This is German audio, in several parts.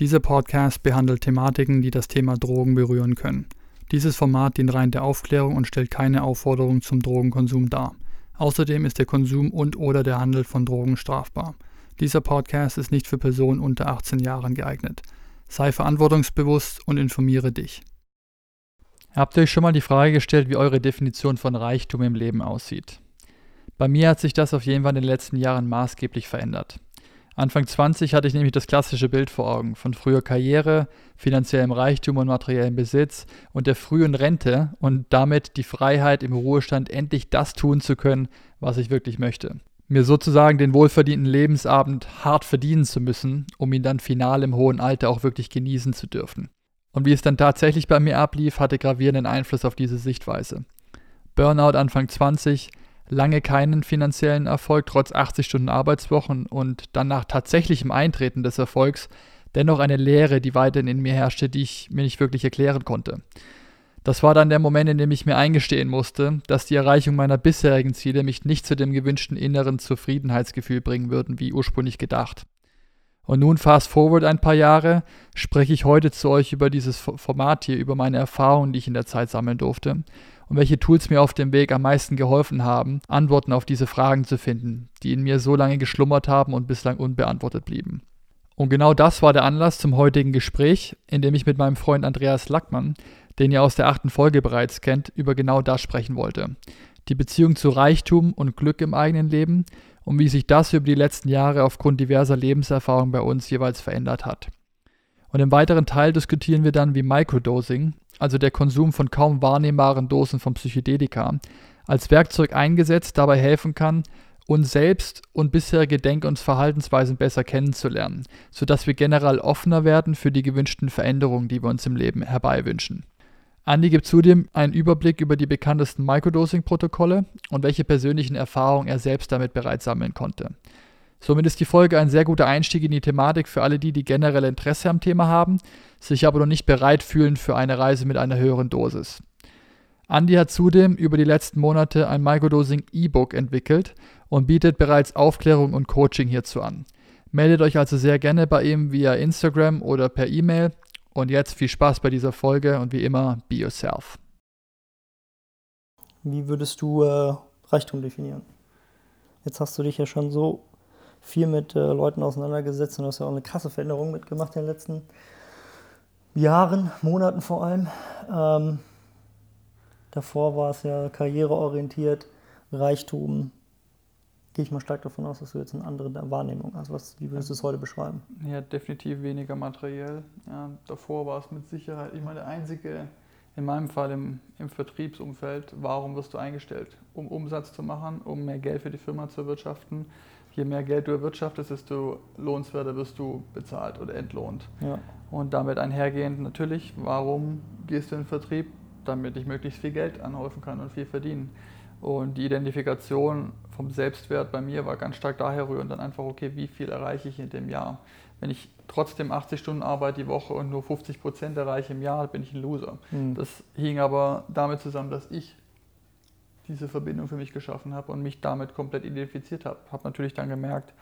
Dieser Podcast behandelt Thematiken, die das Thema Drogen berühren können. Dieses Format dient rein der Aufklärung und stellt keine Aufforderung zum Drogenkonsum dar. Außerdem ist der Konsum und/oder der Handel von Drogen strafbar. Dieser Podcast ist nicht für Personen unter 18 Jahren geeignet. Sei verantwortungsbewusst und informiere dich. Habt ihr euch schon mal die Frage gestellt, wie eure Definition von Reichtum im Leben aussieht? Bei mir hat sich das auf jeden Fall in den letzten Jahren maßgeblich verändert. Anfang 20 hatte ich nämlich das klassische Bild vor Augen von früher Karriere, finanziellem Reichtum und materiellem Besitz und der frühen Rente und damit die Freiheit im Ruhestand endlich das tun zu können, was ich wirklich möchte. Mir sozusagen den wohlverdienten Lebensabend hart verdienen zu müssen, um ihn dann final im hohen Alter auch wirklich genießen zu dürfen. Und wie es dann tatsächlich bei mir ablief, hatte gravierenden Einfluss auf diese Sichtweise. Burnout Anfang 20, lange keinen finanziellen Erfolg, trotz 80 Stunden Arbeitswochen und dann nach tatsächlichem Eintreten des Erfolgs dennoch eine Leere, die weiterhin in mir herrschte, die ich mir nicht wirklich erklären konnte. Das war dann der Moment, in dem ich mir eingestehen musste, dass die Erreichung meiner bisherigen Ziele mich nicht zu dem gewünschten inneren Zufriedenheitsgefühl bringen würden, wie ursprünglich gedacht. Und nun fast forward ein paar Jahre, spreche ich heute zu euch über dieses Format hier, über meine Erfahrungen, die ich in der Zeit sammeln durfte und welche Tools mir auf dem Weg am meisten geholfen haben, Antworten auf diese Fragen zu finden, die in mir so lange geschlummert haben und bislang unbeantwortet blieben. Und genau das war der Anlass zum heutigen Gespräch, in dem ich mit meinem Freund Andreas Lackmann, den ihr aus der achten Folge bereits kennt, über genau das sprechen wollte. Die Beziehung zu Reichtum und Glück im eigenen Leben und wie sich das über die letzten Jahre aufgrund diverser Lebenserfahrungen bei uns jeweils verändert hat. Und im weiteren Teil diskutieren wir dann, wie Microdosing, also der Konsum von kaum wahrnehmbaren Dosen von Psychedelika, als Werkzeug eingesetzt dabei helfen kann, uns selbst und bisherige Denk- und Verhaltensweisen besser kennenzulernen, sodass wir generell offener werden für die gewünschten Veränderungen, die wir uns im Leben herbeiwünschen. Andy gibt zudem einen Überblick über die bekanntesten Microdosing-Protokolle und welche persönlichen Erfahrungen er selbst damit bereits sammeln konnte. Somit ist die Folge ein sehr guter Einstieg in die Thematik für alle die, die generell Interesse am Thema haben, sich aber noch nicht bereit fühlen für eine Reise mit einer höheren Dosis. Andy hat zudem über die letzten Monate ein Microdosing E-Book entwickelt und bietet bereits Aufklärung und Coaching hierzu an. Meldet euch also sehr gerne bei ihm via Instagram oder per E-Mail. Und jetzt viel Spaß bei dieser Folge und wie immer, be yourself. Wie würdest du äh, Reichtum definieren? Jetzt hast du dich ja schon so viel mit äh, Leuten auseinandergesetzt und hast ja auch eine krasse Veränderung mitgemacht in den letzten Jahren, Monaten vor allem. Ähm, davor war es ja karriereorientiert, Reichtum. Gehe ich mal stark davon aus, dass du jetzt eine andere Wahrnehmung hast. Was, wie würdest du es heute beschreiben? Ja, definitiv weniger materiell. Ja, davor war es mit Sicherheit, ich meine, der einzige, in meinem Fall im, im Vertriebsumfeld, warum wirst du eingestellt? Um Umsatz zu machen, um mehr Geld für die Firma zu erwirtschaften je mehr Geld du erwirtschaftest, desto lohnenswerter wirst du bezahlt oder entlohnt. Ja. Und damit einhergehend natürlich, warum gehst du in den Vertrieb? Damit ich möglichst viel Geld anhäufen kann und viel verdienen. Und die Identifikation vom Selbstwert bei mir war ganz stark daher rührend dann einfach, okay, wie viel erreiche ich in dem Jahr? Wenn ich trotzdem 80 Stunden arbeite die Woche und nur 50 Prozent erreiche im Jahr, bin ich ein Loser. Mhm. Das hing aber damit zusammen, dass ich diese Verbindung für mich geschaffen habe und mich damit komplett identifiziert habe. Habe natürlich dann gemerkt,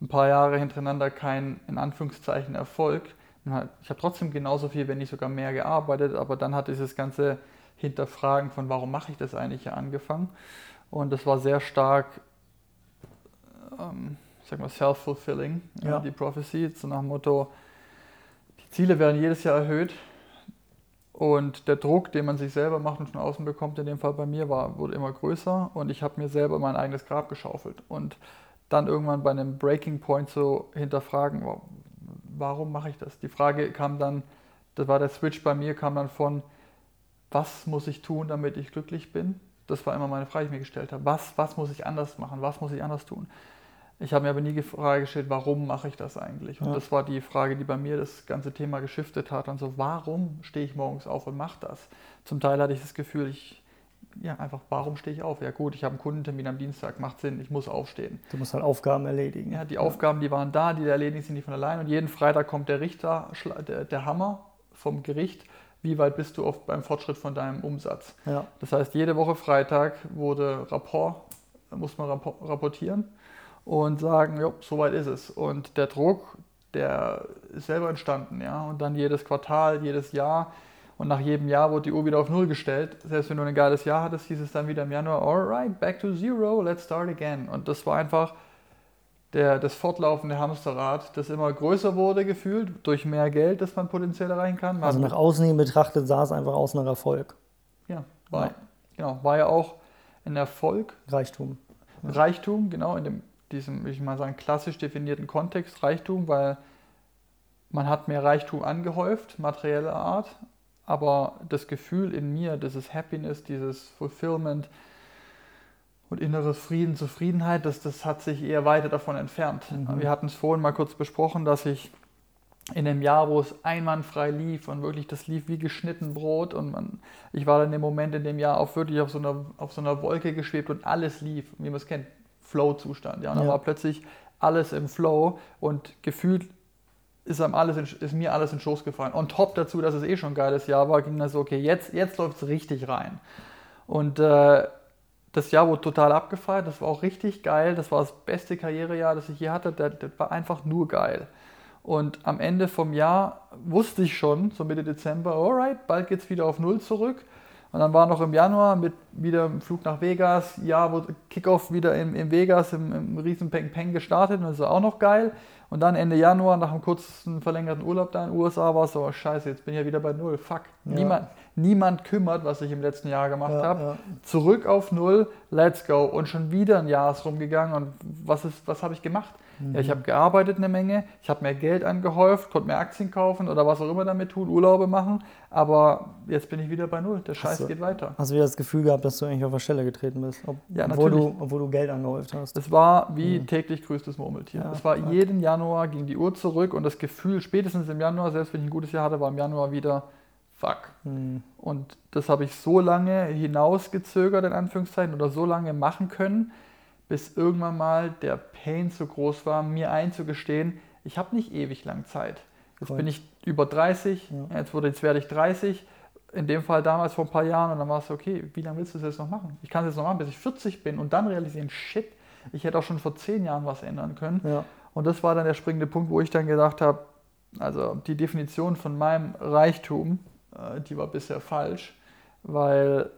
ein paar Jahre hintereinander kein, in Anführungszeichen, Erfolg. Ich habe trotzdem genauso viel, wenn nicht sogar mehr gearbeitet, aber dann hat dieses ganze Hinterfragen von, warum mache ich das eigentlich, ja angefangen. Und das war sehr stark, ähm, sag mal, self-fulfilling, ja. die Prophecy, so nach dem Motto, die Ziele werden jedes Jahr erhöht, Und der Druck, den man sich selber macht und von außen bekommt, in dem Fall bei mir, war, wurde immer größer und ich habe mir selber mein eigenes Grab geschaufelt. Und dann irgendwann bei einem Breaking Point so hinterfragen, warum mache ich das? Die Frage kam dann, das war der Switch bei mir, kam dann von, was muss ich tun, damit ich glücklich bin? Das war immer meine Frage, die ich mir gestellt habe. Was, was muss ich anders machen? Was muss ich anders tun? Ich habe mir aber nie die Frage gestellt, warum mache ich das eigentlich? Und ja. das war die Frage, die bei mir das ganze Thema geschiftet hat. Und so, warum stehe ich morgens auf und mache das? Zum Teil hatte ich das Gefühl, ich, ja, einfach, warum stehe ich auf? Ja, gut, ich habe einen Kundentermin am Dienstag, macht Sinn, ich muss aufstehen. Du musst halt Aufgaben erledigen. Ja, die ja. Aufgaben, die waren da, die erledigen sind nicht von allein. Und jeden Freitag kommt der Richter, der, der Hammer vom Gericht wie weit bist du auf, beim Fortschritt von deinem Umsatz. Ja. Das heißt, jede Woche Freitag wurde Rapport, muss man rapportieren und sagen, jo, so weit ist es. Und der Druck, der ist selber entstanden, ja. Und dann jedes Quartal, jedes Jahr. Und nach jedem Jahr wurde die Uhr wieder auf Null gestellt. Selbst wenn du ein geiles Jahr hattest, hieß es dann wieder im Januar, alright, back to zero, let's start again. Und das war einfach der, das fortlaufende Hamsterrad, das immer größer wurde gefühlt, durch mehr Geld, das man potenziell erreichen kann. Man also nach außen hin betrachtet sah es einfach aus nach Erfolg. Ja, war, ja. Genau, war ja auch ein Erfolg. Reichtum. Reichtum, genau, in dem diesem, würde ich mal sagen, klassisch definierten Kontext Reichtum, weil man hat mehr Reichtum angehäuft, materielle Art, aber das Gefühl in mir, dieses Happiness, dieses Fulfillment und inneres Frieden, Zufriedenheit, das, das hat sich eher weiter davon entfernt. Mhm. Wir hatten es vorhin mal kurz besprochen, dass ich in dem Jahr, wo es einwandfrei lief und wirklich das lief wie geschnitten Brot und man, ich war dann im Moment in dem Jahr auch wirklich auf so einer, auf so einer Wolke geschwebt und alles lief, wie man es kennt, Flow-Zustand. Ja, und dann war plötzlich alles im Flow und gefühlt ist, einem alles in, ist mir alles in den Schoß gefallen. Und top dazu, dass es eh schon ein geiles Jahr war, ging das so, okay, jetzt, jetzt läuft es richtig rein. Und äh, das Jahr wurde total abgefeiert, das war auch richtig geil, das war das beste Karrierejahr, das ich je hatte, das, das war einfach nur geil. Und am Ende vom Jahr wusste ich schon, so Mitte Dezember, alright, bald geht es wieder auf Null zurück. Und dann war noch im Januar mit wieder ein Flug nach Vegas, ja, wo Kickoff wieder in, in Vegas im, im riesen Peng Peng gestartet und das ist auch noch geil. Und dann Ende Januar, nach einem kurzen verlängerten Urlaub da in den USA, war es so, oh, scheiße, jetzt bin ich ja wieder bei Null. Fuck. Ja. Niemand, niemand kümmert, was ich im letzten Jahr gemacht ja, habe. Ja. Zurück auf Null, let's go. Und schon wieder ein Jahr ist rumgegangen. Und was, was habe ich gemacht? Mhm. Ja, ich habe gearbeitet eine Menge, ich habe mehr Geld angehäuft, konnte mehr Aktien kaufen oder was auch immer damit tun, Urlaube machen, aber jetzt bin ich wieder bei Null. Der Scheiß du, geht weiter. Hast du wieder das Gefühl gehabt, dass du eigentlich auf der Stelle getreten bist, ob, ja, obwohl, du, obwohl du Geld angehäuft hast? Es war wie mhm. täglich grüßtes Murmeltier. Ja, es war jeden Januar ging die Uhr zurück und das Gefühl, spätestens im Januar, selbst wenn ich ein gutes Jahr hatte, war im Januar wieder fuck. Mhm. Und das habe ich so lange hinausgezögert, in Anführungszeichen, oder so lange machen können, bis irgendwann mal der Pain so groß war, mir einzugestehen, ich habe nicht ewig lang Zeit. Jetzt Voll. bin ich über 30, ja. jetzt, wurde, jetzt werde ich 30, in dem Fall damals vor ein paar Jahren und dann war es okay, wie lange willst du das jetzt noch machen? Ich kann es jetzt noch machen, bis ich 40 bin und dann realisieren, shit, ich hätte auch schon vor 10 Jahren was ändern können. Ja. Und das war dann der springende Punkt, wo ich dann gedacht habe, also die Definition von meinem Reichtum, die war bisher falsch, weil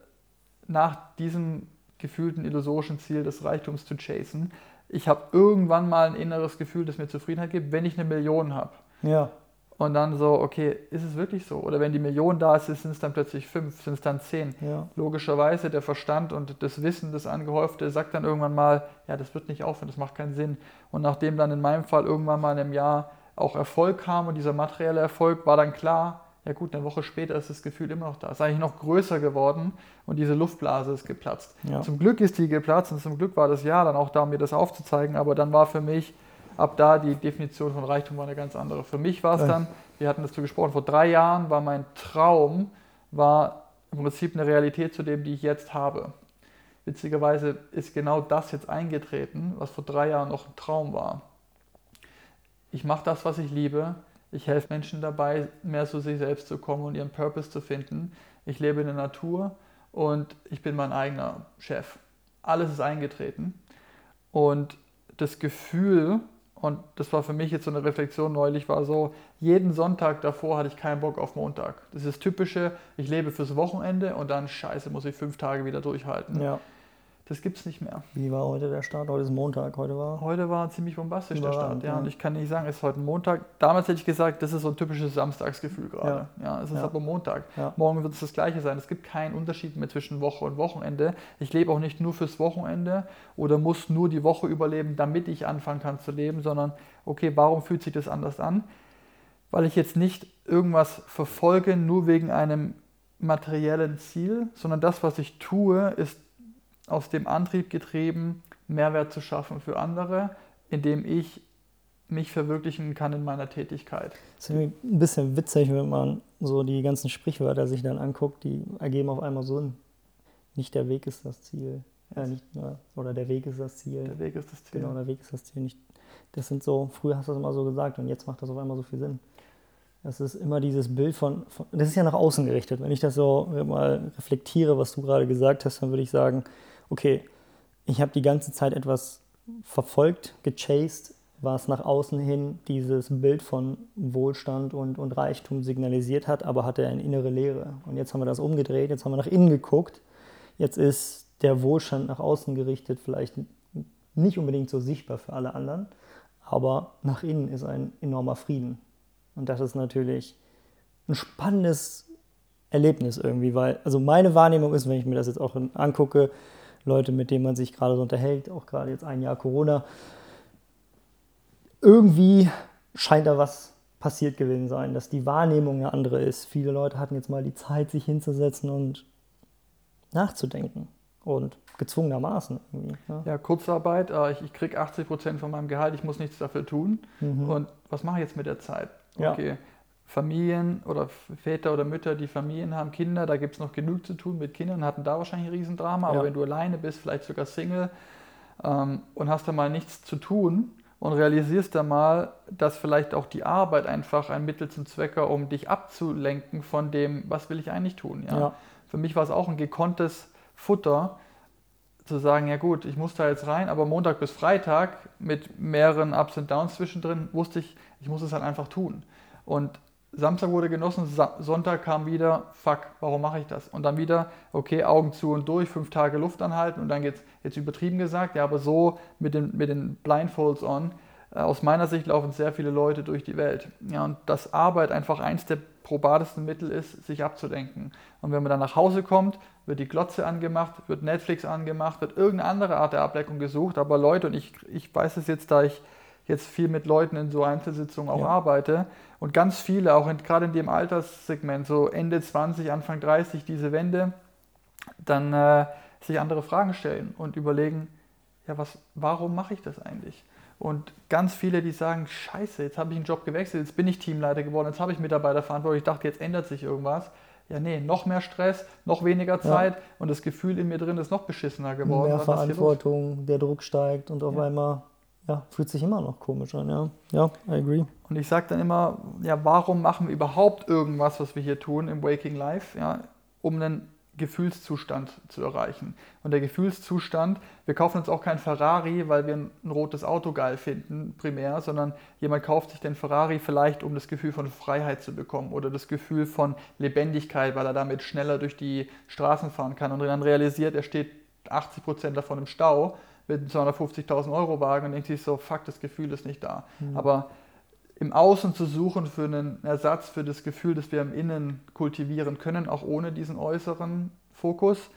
nach diesem gefühlten illusorischen Ziel des Reichtums zu chasen. Ich habe irgendwann mal ein inneres Gefühl, das mir Zufriedenheit gibt, wenn ich eine Million habe. Ja. Und dann so, okay, ist es wirklich so? Oder wenn die Million da ist, sind es dann plötzlich fünf, sind es dann zehn. Ja. Logischerweise der Verstand und das Wissen, das Angehäufte, sagt dann irgendwann mal, ja, das wird nicht aufhören, das macht keinen Sinn. Und nachdem dann in meinem Fall irgendwann mal in einem Jahr auch Erfolg kam und dieser materielle Erfolg, war dann klar, ja gut, eine Woche später ist das Gefühl immer noch da. Es ist eigentlich noch größer geworden und diese Luftblase ist geplatzt. Ja. Zum Glück ist die geplatzt und zum Glück war das Jahr dann auch da, um mir das aufzuzeigen. Aber dann war für mich ab da die Definition von Reichtum war eine ganz andere. Für mich war es dann, wir hatten dazu gesprochen, vor drei Jahren war mein Traum, war im Prinzip eine Realität zu dem, die ich jetzt habe. Witzigerweise ist genau das jetzt eingetreten, was vor drei Jahren noch ein Traum war. Ich mache das, was ich liebe ich helfe Menschen dabei, mehr zu sich selbst zu kommen und ihren Purpose zu finden. Ich lebe in der Natur und ich bin mein eigener Chef. Alles ist eingetreten. Und das Gefühl, und das war für mich jetzt so eine Reflexion neulich, war so, jeden Sonntag davor hatte ich keinen Bock auf Montag. Das ist das Typische, ich lebe fürs Wochenende und dann scheiße, muss ich fünf Tage wieder durchhalten. Ja. Das gibt es nicht mehr. Wie war heute der Start? Heute ist Montag. Heute war. Heute war ziemlich bombastisch der Start. Ja. ja. Und ich kann nicht sagen, es ist heute Montag. Damals hätte ich gesagt, das ist so ein typisches Samstagsgefühl gerade. Ja, ja es ist ja. aber Montag. Morgen wird es das Gleiche sein. Es gibt keinen Unterschied mehr zwischen Woche und Wochenende. Ich lebe auch nicht nur fürs Wochenende oder muss nur die Woche überleben, damit ich anfangen kann zu leben, sondern okay, warum fühlt sich das anders an? Weil ich jetzt nicht irgendwas verfolge, nur wegen einem materiellen Ziel, sondern das, was ich tue, ist aus dem Antrieb getrieben, Mehrwert zu schaffen für andere, indem ich mich verwirklichen kann in meiner Tätigkeit. Das ist ein bisschen witzig, wenn man so die ganzen Sprichwörter sich dann anguckt, die ergeben auf einmal so ein, nicht der Weg ist das Ziel. Ja, nicht, oder der Weg ist das Ziel. Der Weg ist das Ziel. Genau, der Weg ist das Ziel. Nicht, das sind so, früher hast du das immer so gesagt und jetzt macht das auf einmal so viel Sinn. Das ist immer dieses Bild von, von, das ist ja nach außen gerichtet. Wenn ich das so mal reflektiere, was du gerade gesagt hast, dann würde ich sagen, okay, ich habe die ganze Zeit etwas verfolgt, gechased, was nach außen hin dieses Bild von Wohlstand und, und Reichtum signalisiert hat, aber hatte eine innere Leere. Und jetzt haben wir das umgedreht, jetzt haben wir nach innen geguckt. Jetzt ist der Wohlstand nach außen gerichtet, vielleicht nicht unbedingt so sichtbar für alle anderen, aber nach innen ist ein enormer Frieden. Und das ist natürlich ein spannendes Erlebnis irgendwie, weil, also meine Wahrnehmung ist, wenn ich mir das jetzt auch angucke, Leute, mit denen man sich gerade so unterhält, auch gerade jetzt ein Jahr Corona, irgendwie scheint da was passiert gewesen sein, dass die Wahrnehmung eine andere ist. Viele Leute hatten jetzt mal die Zeit, sich hinzusetzen und nachzudenken und gezwungenermaßen irgendwie. Ja, ja Kurzarbeit, äh, ich, ich kriege 80 Prozent von meinem Gehalt, ich muss nichts dafür tun. Mhm. Und was mache ich jetzt mit der Zeit? Okay. Ja. Familien oder Väter oder Mütter, die Familien haben, Kinder, da gibt es noch genug zu tun mit Kindern, hatten da wahrscheinlich ein Riesendrama. Aber ja. wenn du alleine bist, vielleicht sogar Single ähm, und hast da mal nichts zu tun und realisierst da mal, dass vielleicht auch die Arbeit einfach ein Mittel zum Zwecke, um dich abzulenken von dem, was will ich eigentlich tun. Ja? ja. Für mich war es auch ein gekonntes Futter, zu sagen, ja gut, ich muss da jetzt rein, aber Montag bis Freitag mit mehreren Ups und Downs zwischendrin wusste ich, ich muss es halt einfach tun. Und Samstag wurde genossen, Sonntag kam wieder, fuck, warum mache ich das? Und dann wieder, okay, Augen zu und durch, fünf Tage Luft anhalten und dann geht's jetzt übertrieben gesagt, ja, aber so mit den, mit den Blindfolds on, äh, aus meiner Sicht laufen sehr viele Leute durch die Welt. Ja, und dass Arbeit einfach eins der probatesten Mittel ist, sich abzudenken. Und wenn man dann nach Hause kommt, wird die Glotze angemacht, wird Netflix angemacht, wird irgendeine andere Art der Ablenkung gesucht. Aber Leute, und ich, ich weiß es jetzt, da ich jetzt viel mit Leuten in so Einzelsitzungen auch ja. arbeite und ganz viele, auch gerade in dem Alterssegment, so Ende 20, Anfang 30, diese Wende, dann äh, sich andere Fragen stellen und überlegen, ja, was, warum mache ich das eigentlich? Und ganz viele, die sagen, scheiße, jetzt habe ich einen Job gewechselt, jetzt bin ich Teamleiter geworden, jetzt habe ich Mitarbeiterverantwortung, ich dachte, jetzt ändert sich irgendwas. Ja, nee, noch mehr Stress, noch weniger Zeit ja. und das Gefühl in mir drin ist noch beschissener geworden. Mehr Verantwortung, der Druck steigt und auf ja. einmal ja, fühlt sich immer noch komisch an, ja. Ja, I agree. Und ich sage dann immer, ja, warum machen wir überhaupt irgendwas, was wir hier tun im Waking Life, ja, um einen Gefühlszustand zu erreichen. Und der Gefühlszustand, wir kaufen uns auch kein Ferrari, weil wir ein, rotes Auto geil finden, primär, sondern jemand kauft sich den Ferrari vielleicht, um das Gefühl von Freiheit zu bekommen oder das Gefühl von Lebendigkeit, weil er damit schneller durch die Straßen fahren kann und dann realisiert, er steht 80 Prozent davon im Stau mit einem 250.000 Euro Wagen und denkt sich so, fuck, das Gefühl ist nicht da. Mhm. Aber im Außen zu suchen für einen Ersatz für das Gefühl, das wir im Innen kultivieren können, auch ohne diesen äußeren Fokus.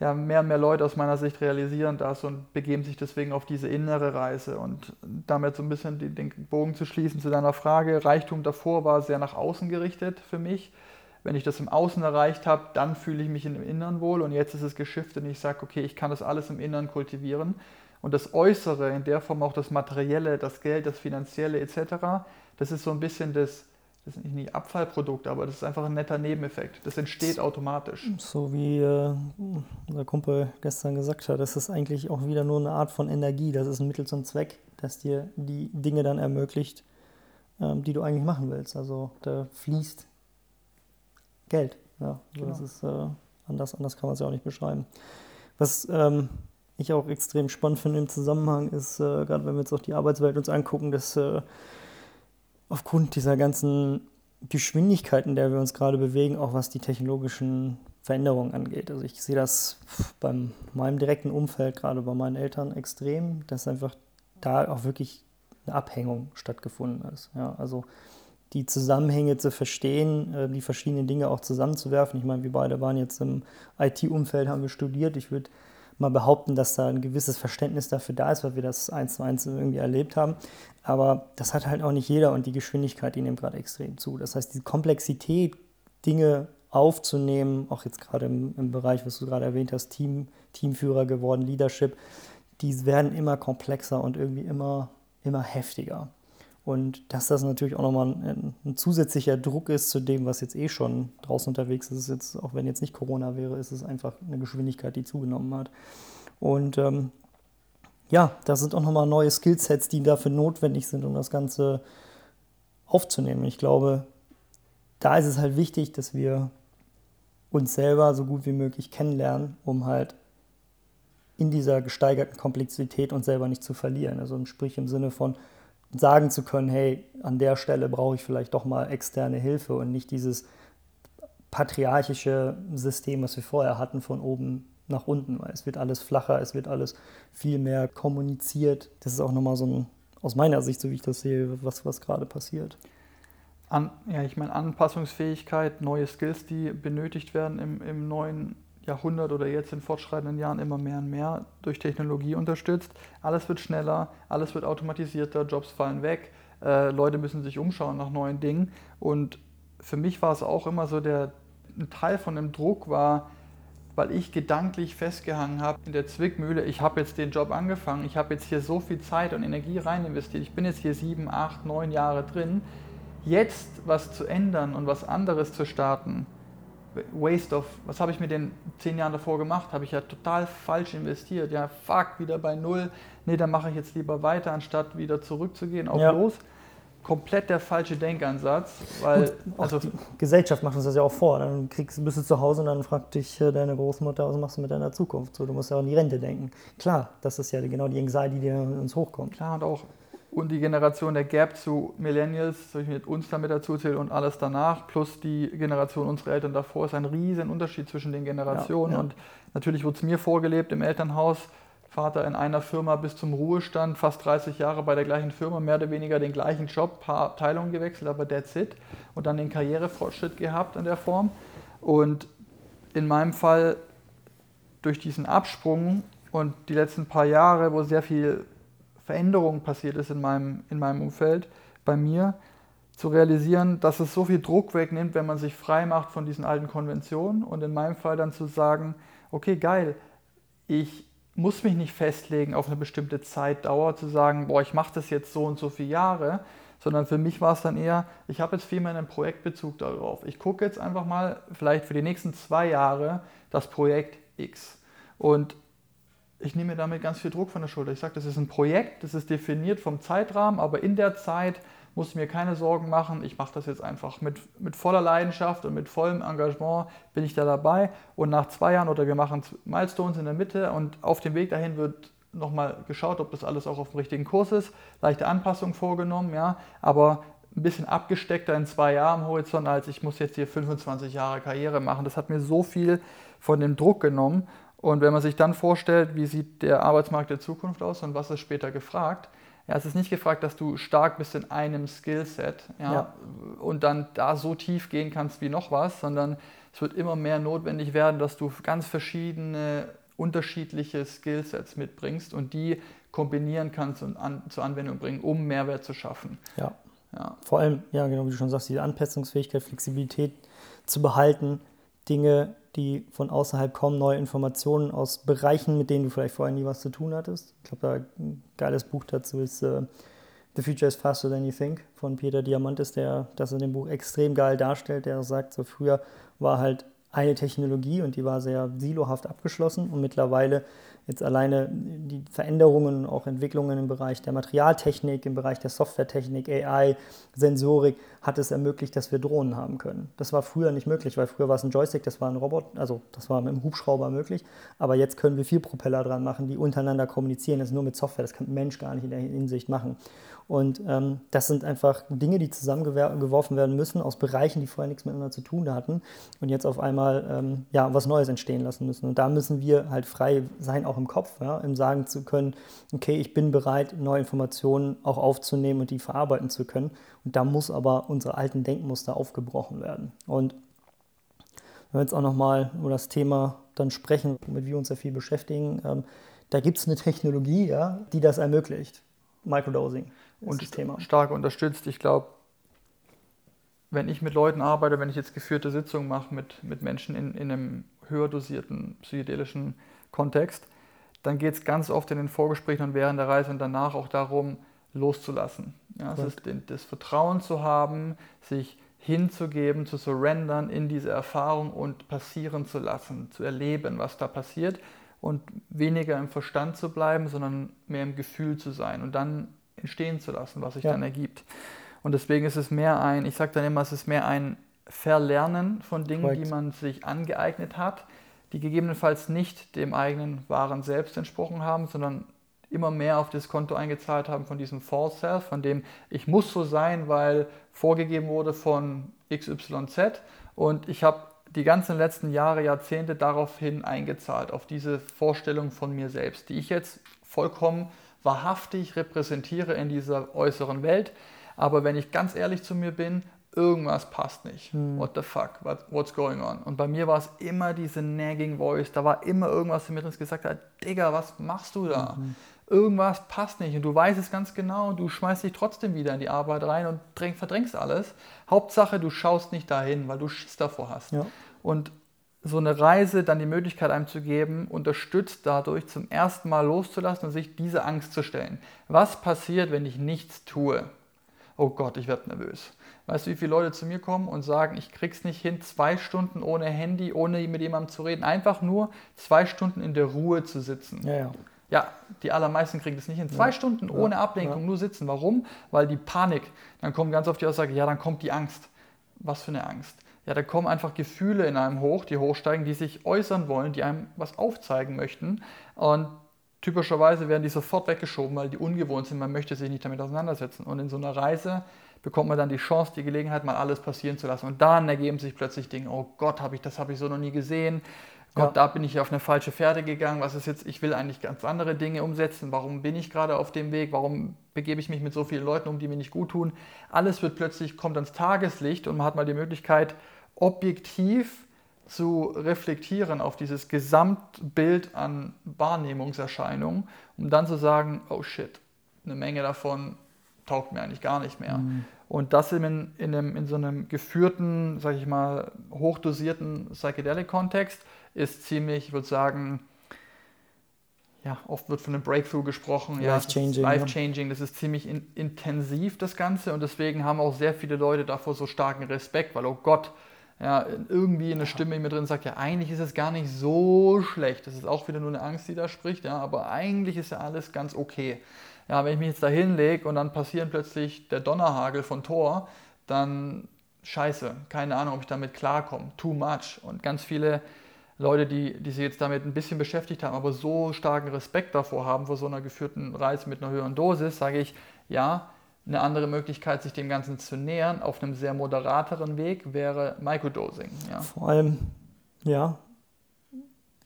Ja, mehr und mehr Leute aus meiner Sicht realisieren das und begeben sich deswegen auf diese innere Reise. Und damit so ein bisschen den Bogen zu schließen zu deiner Frage, Reichtum davor war sehr nach außen gerichtet für mich. Wenn ich das im Außen erreicht habe, dann fühle ich mich im Inneren wohl und jetzt ist es geschiftet und ich sage, okay, ich kann das alles im Inneren kultivieren. Und das Äußere, in der Form auch das Materielle, das Geld, das Finanzielle etc., das ist so ein bisschen das, das ist nicht Abfallprodukt, aber das ist einfach ein netter Nebeneffekt. Das entsteht automatisch. So wie äh, unser Kumpel gestern gesagt hat, das ist eigentlich auch wieder nur eine Art von Energie. Das ist ein Mittel zum Zweck, das dir die Dinge dann ermöglicht, ähm, die du eigentlich machen willst. Also da fließt Geld. Ja, genau. das ist äh, anders, anders kann man es ja auch nicht beschreiben. Was ähm, ich auch extrem spannend finde im Zusammenhang ist, äh, gerade wenn wir jetzt auch die Arbeitswelt uns angucken, dass äh, aufgrund dieser ganzen Geschwindigkeit, in der wir uns gerade bewegen, auch was die technologischen Veränderungen angeht. Also ich sehe das bei meinem direkten Umfeld, gerade bei meinen Eltern, extrem, dass einfach da auch wirklich eine Abhängung stattgefunden ist. Ja, also die Zusammenhänge zu verstehen, äh, die verschiedenen Dinge auch zusammenzuwerfen. Ich meine, wir beide waren jetzt im IT-Umfeld, haben wir studiert. Ich würde mal behaupten, dass da ein gewisses Verständnis dafür da ist, weil wir das eins zu eins irgendwie erlebt haben. Aber das hat halt auch nicht jeder und die Geschwindigkeit, die nimmt gerade extrem zu. Das heißt, die Komplexität, Dinge aufzunehmen, auch jetzt gerade im, im Bereich, was du gerade erwähnt hast, Team, Teamführer geworden, Leadership, die werden immer komplexer und irgendwie immer, immer heftiger. Und dass das natürlich auch nochmal ein, ein, zusätzlicher Druck ist zu dem, was jetzt eh schon draußen unterwegs ist, ist jetzt, auch wenn jetzt nicht Corona wäre, ist es einfach eine Geschwindigkeit, die zugenommen hat. Und ähm, ja, da sind auch nochmal neue Skillsets, die dafür notwendig sind, um das Ganze aufzunehmen. Ich glaube, da ist es halt wichtig, dass wir uns selber so gut wie möglich kennenlernen, um halt in dieser gesteigerten Komplexität uns selber nicht zu verlieren. Also sprich im Sinne von, sagen zu können, hey, an der Stelle brauche ich vielleicht doch mal externe Hilfe und nicht dieses patriarchische System, was wir vorher hatten, von oben nach unten, weil es wird alles flacher, es wird alles viel mehr kommuniziert. Das ist auch nochmal so ein, aus meiner Sicht, so wie ich das sehe, was, was gerade passiert. An, ja, ich meine Anpassungsfähigkeit, neue Skills, die benötigt werden im, im neuen Jahrhundert oder jetzt in fortschreitenden Jahren immer mehr und mehr durch Technologie unterstützt. Alles wird schneller, alles wird automatisierter, Jobs fallen weg, äh, Leute müssen sich umschauen nach neuen Dingen. Und für mich war es auch immer so, der, ein Teil von dem Druck war, weil ich gedanklich festgehangen habe in der Zwickmühle, ich habe jetzt den Job angefangen, ich habe jetzt hier so viel Zeit und Energie rein investiert, ich bin jetzt hier sieben, acht, neun Jahre drin, jetzt was zu ändern und was anderes zu starten, Waste of, was habe ich mit den zehn Jahren davor gemacht? Habe ich ja total falsch investiert. Ja, fuck, wieder bei Null. Nee, dann mache ich jetzt lieber weiter, anstatt wieder zurückzugehen auf ja. los. Komplett der falsche Denkansatz, weil Gut, also die Gesellschaft macht uns das ja auch vor. Dann kriegst, bist du zu Hause und dann fragt dich äh, deine Großmutter, was machst du mit deiner Zukunft? So, du musst ja an die Rente denken. Klar, das ist ja genau die Anxiety, die uns hochkommt. Klar und auch und die Generation der Gap zu Millennials, soll ich mit uns damit dazu zählen und alles danach, plus die Generation unserer Eltern davor, ist ein riesen Unterschied zwischen den Generationen. Ja, ja. Und natürlich wurde es mir vorgelebt im Elternhaus, Vater in einer Firma bis zum Ruhestand, fast 30 Jahre bei der gleichen Firma, mehr oder weniger den gleichen Job, paar Abteilungen gewechselt, aber that's it. Und dann den Karrierefortschritt gehabt in der Form. Und in meinem Fall durch diesen Absprung und die letzten paar Jahre, wo sehr viel Veränderung passiert ist in meinem, in meinem Umfeld, bei mir, zu realisieren, dass es so viel Druck wegnimmt, wenn man sich frei macht von diesen alten Konventionen und in meinem Fall dann zu sagen, okay, geil, ich muss mich nicht festlegen auf eine bestimmte Zeitdauer, zu sagen, boah, ich mache das jetzt so und so viele Jahre, sondern für mich war es dann eher, ich habe jetzt viel mehr einen Projektbezug darauf. Ich gucke jetzt einfach mal vielleicht für die nächsten zwei Jahre das Projekt X. Und ich nehme mir damit ganz viel Druck von der Schulter. Ich sage, das ist ein Projekt, das ist definiert vom Zeitrahmen, aber in der Zeit muss ich mir keine Sorgen machen. Ich mache das jetzt einfach mit, mit voller Leidenschaft und mit vollem Engagement bin ich da dabei. Und nach zwei Jahren oder wir machen Milestones in der Mitte und auf dem Weg dahin wird nochmal geschaut, ob das alles auch auf dem richtigen Kurs ist. Leichte Anpassung vorgenommen, ja, aber ein bisschen abgesteckter in zwei Jahren Horizont, als ich muss jetzt hier 25 Jahre Karriere machen. Das hat mir so viel von dem Druck genommen und wenn man sich dann vorstellt, wie sieht der Arbeitsmarkt der Zukunft aus und was ist später gefragt, ja, es ist nicht gefragt, dass du stark bist in einem Skillset ja, ja. und dann da so tief gehen kannst wie noch was, sondern es wird immer mehr notwendig werden, dass du ganz verschiedene unterschiedliche Skillsets mitbringst und die kombinieren kannst und an, zur Anwendung bringen, um Mehrwert zu schaffen. Ja. ja. Vor allem, ja, genau wie du schon sagst, die Anpassungsfähigkeit, Flexibilität zu behalten, Dinge die von außerhalb kommen, neue Informationen aus Bereichen, mit denen du vielleicht vorher nie was zu tun hattest. Ich glaube, ein geiles Buch dazu ist uh, The Future is Faster Than You Think von Peter Diamantis, der das in dem Buch extrem geil darstellt. Der sagt, so früher war halt eine Technologie und die war sehr silohaft abgeschlossen und mittlerweile jetzt alleine die Veränderungen, auch Entwicklungen im Bereich der Materialtechnik, im Bereich der Softwaretechnik, AI, Sensorik, hat es ermöglicht, dass wir Drohnen haben können. Das war früher nicht möglich, weil früher war es ein Joystick, das war ein Robot, also das war mit einem Hubschrauber möglich. Aber jetzt können wir vier Propeller dran machen, die untereinander kommunizieren. Das ist nur mit Software, das kann ein Mensch gar nicht in der Hinsicht machen. Und ähm, das sind einfach Dinge, die zusammengeworfen werden müssen aus Bereichen, die vorher nichts miteinander zu tun hatten und jetzt auf einmal ähm, ja, was Neues entstehen lassen müssen. Und da müssen wir halt frei sein, auch im Kopf, ja, im sagen zu können, okay, ich bin bereit, neue Informationen auch aufzunehmen und die verarbeiten zu können. Und da muss aber unsere alten Denkmuster aufgebrochen werden. Und wenn wir jetzt auch nochmal über das Thema dann sprechen, womit wir uns ja viel beschäftigen, ähm, da gibt es eine Technologie, ja, die das ermöglicht. Microdosing und Thema. stark unterstützt. Ich glaube, wenn ich mit Leuten arbeite, wenn ich jetzt geführte Sitzungen mache mit, mit Menschen in, in einem höher dosierten psychedelischen Kontext, dann geht es ganz oft in den Vorgesprächen und während der Reise und danach auch darum, loszulassen. Ja, es ist das Vertrauen zu haben, sich hinzugeben, zu surrendern in diese Erfahrung und passieren zu lassen, zu erleben, was da passiert und weniger im Verstand zu bleiben, sondern mehr im Gefühl zu sein und dann entstehen zu lassen, was sich ja. dann ergibt. Und deswegen ist es mehr ein, ich sage dann immer, es ist mehr ein Verlernen von Dingen, Correct. die man sich angeeignet hat, die gegebenenfalls nicht dem eigenen wahren Selbst entsprochen haben, sondern immer mehr auf das Konto eingezahlt haben von diesem False Self, von dem ich muss so sein, weil vorgegeben wurde von XYZ und ich habe die ganzen letzten Jahre, Jahrzehnte daraufhin eingezahlt, auf diese Vorstellung von mir selbst, die ich jetzt vollkommen wahrhaftig repräsentiere in dieser äußeren Welt. Aber wenn ich ganz ehrlich zu mir bin, irgendwas passt nicht. Hm. What the fuck? What, what's going on? Und bei mir war es immer diese nagging Voice. Da war immer irgendwas in mir drin, das gesagt hat, Digga, was machst du da? Mhm. Irgendwas passt nicht und du weißt es ganz genau und du schmeißt dich trotzdem wieder in die Arbeit rein und dräng, verdrängst alles. Hauptsache, du schaust nicht dahin, weil du Schiss davor hast. Ja. Und so eine Reise dann die Möglichkeit einem zu geben, unterstützt dadurch zum ersten Mal loszulassen und sich diese Angst zu stellen. Was passiert, wenn ich nichts tue? Oh Gott, ich werde nervös. Weißt du, wie viele Leute zu mir kommen und sagen, ich krieg's nicht hin, zwei Stunden ohne Handy, ohne mit jemandem zu reden, einfach nur zwei Stunden in der Ruhe zu sitzen. Ja, ja. Ja, die allermeisten kriegen das nicht in zwei ja. Stunden ohne Ablenkung, nur sitzen. Warum? Weil die Panik, dann kommt ganz oft die Aussage, ja, dann kommt die Angst. Was für eine Angst? Ja, da kommen einfach Gefühle in einem hoch, die hochsteigen, die sich äußern wollen, die einem was aufzeigen möchten. Und typischerweise werden die sofort weggeschoben, weil die ungewohnt sind. Man möchte sich nicht damit auseinandersetzen. Und in so einer Reise bekommt man dann die Chance, die Gelegenheit, mal alles passieren zu lassen. Und dann ergeben sich plötzlich Dinge, oh Gott, habe ich, das habe ich so noch nie gesehen. Gott, ja. da bin ich auf eine falsche Pferde gegangen. Was ist jetzt? Ich will eigentlich ganz andere Dinge umsetzen. Warum bin ich gerade auf dem Weg? Warum begebe ich mich mit so vielen Leuten um, die mir nicht gut tun? Alles wird plötzlich, kommt ans Tageslicht und man hat mal die Möglichkeit, objektiv zu reflektieren auf dieses Gesamtbild an Wahrnehmungserscheinungen, um dann zu sagen, oh shit, eine Menge davon taugt mir eigentlich gar nicht mehr. Mhm. Und das in, in, einem, in so einem geführten, sage ich mal, hochdosierten Psychedelic-Kontext ist ziemlich, ich würde sagen, ja, oft wird von einem Breakthrough gesprochen. Life-changing. Ja, Life-changing, das ist ziemlich in, intensiv, das Ganze. Und deswegen haben auch sehr viele Leute davor so starken Respekt, weil, oh Gott, ja, irgendwie eine Stimme in mir drin sagt, ja, eigentlich ist es gar nicht so schlecht. Das ist auch wieder nur eine Angst, die da spricht, ja, aber eigentlich ist ja alles ganz okay. Ja, wenn ich mich jetzt da hinlege und dann passieren plötzlich der Donnerhagel von Thor, dann scheiße, keine Ahnung, ob ich damit klarkomme, too much. Und ganz viele Leute, die, die sich jetzt damit ein bisschen beschäftigt haben, aber so starken Respekt davor haben, vor so einer geführten Reise mit einer höheren Dosis, sage ich, ja, eine andere Möglichkeit, sich dem Ganzen zu nähern, auf einem sehr moderateren Weg, wäre Microdosing. Ja. Vor allem, ja,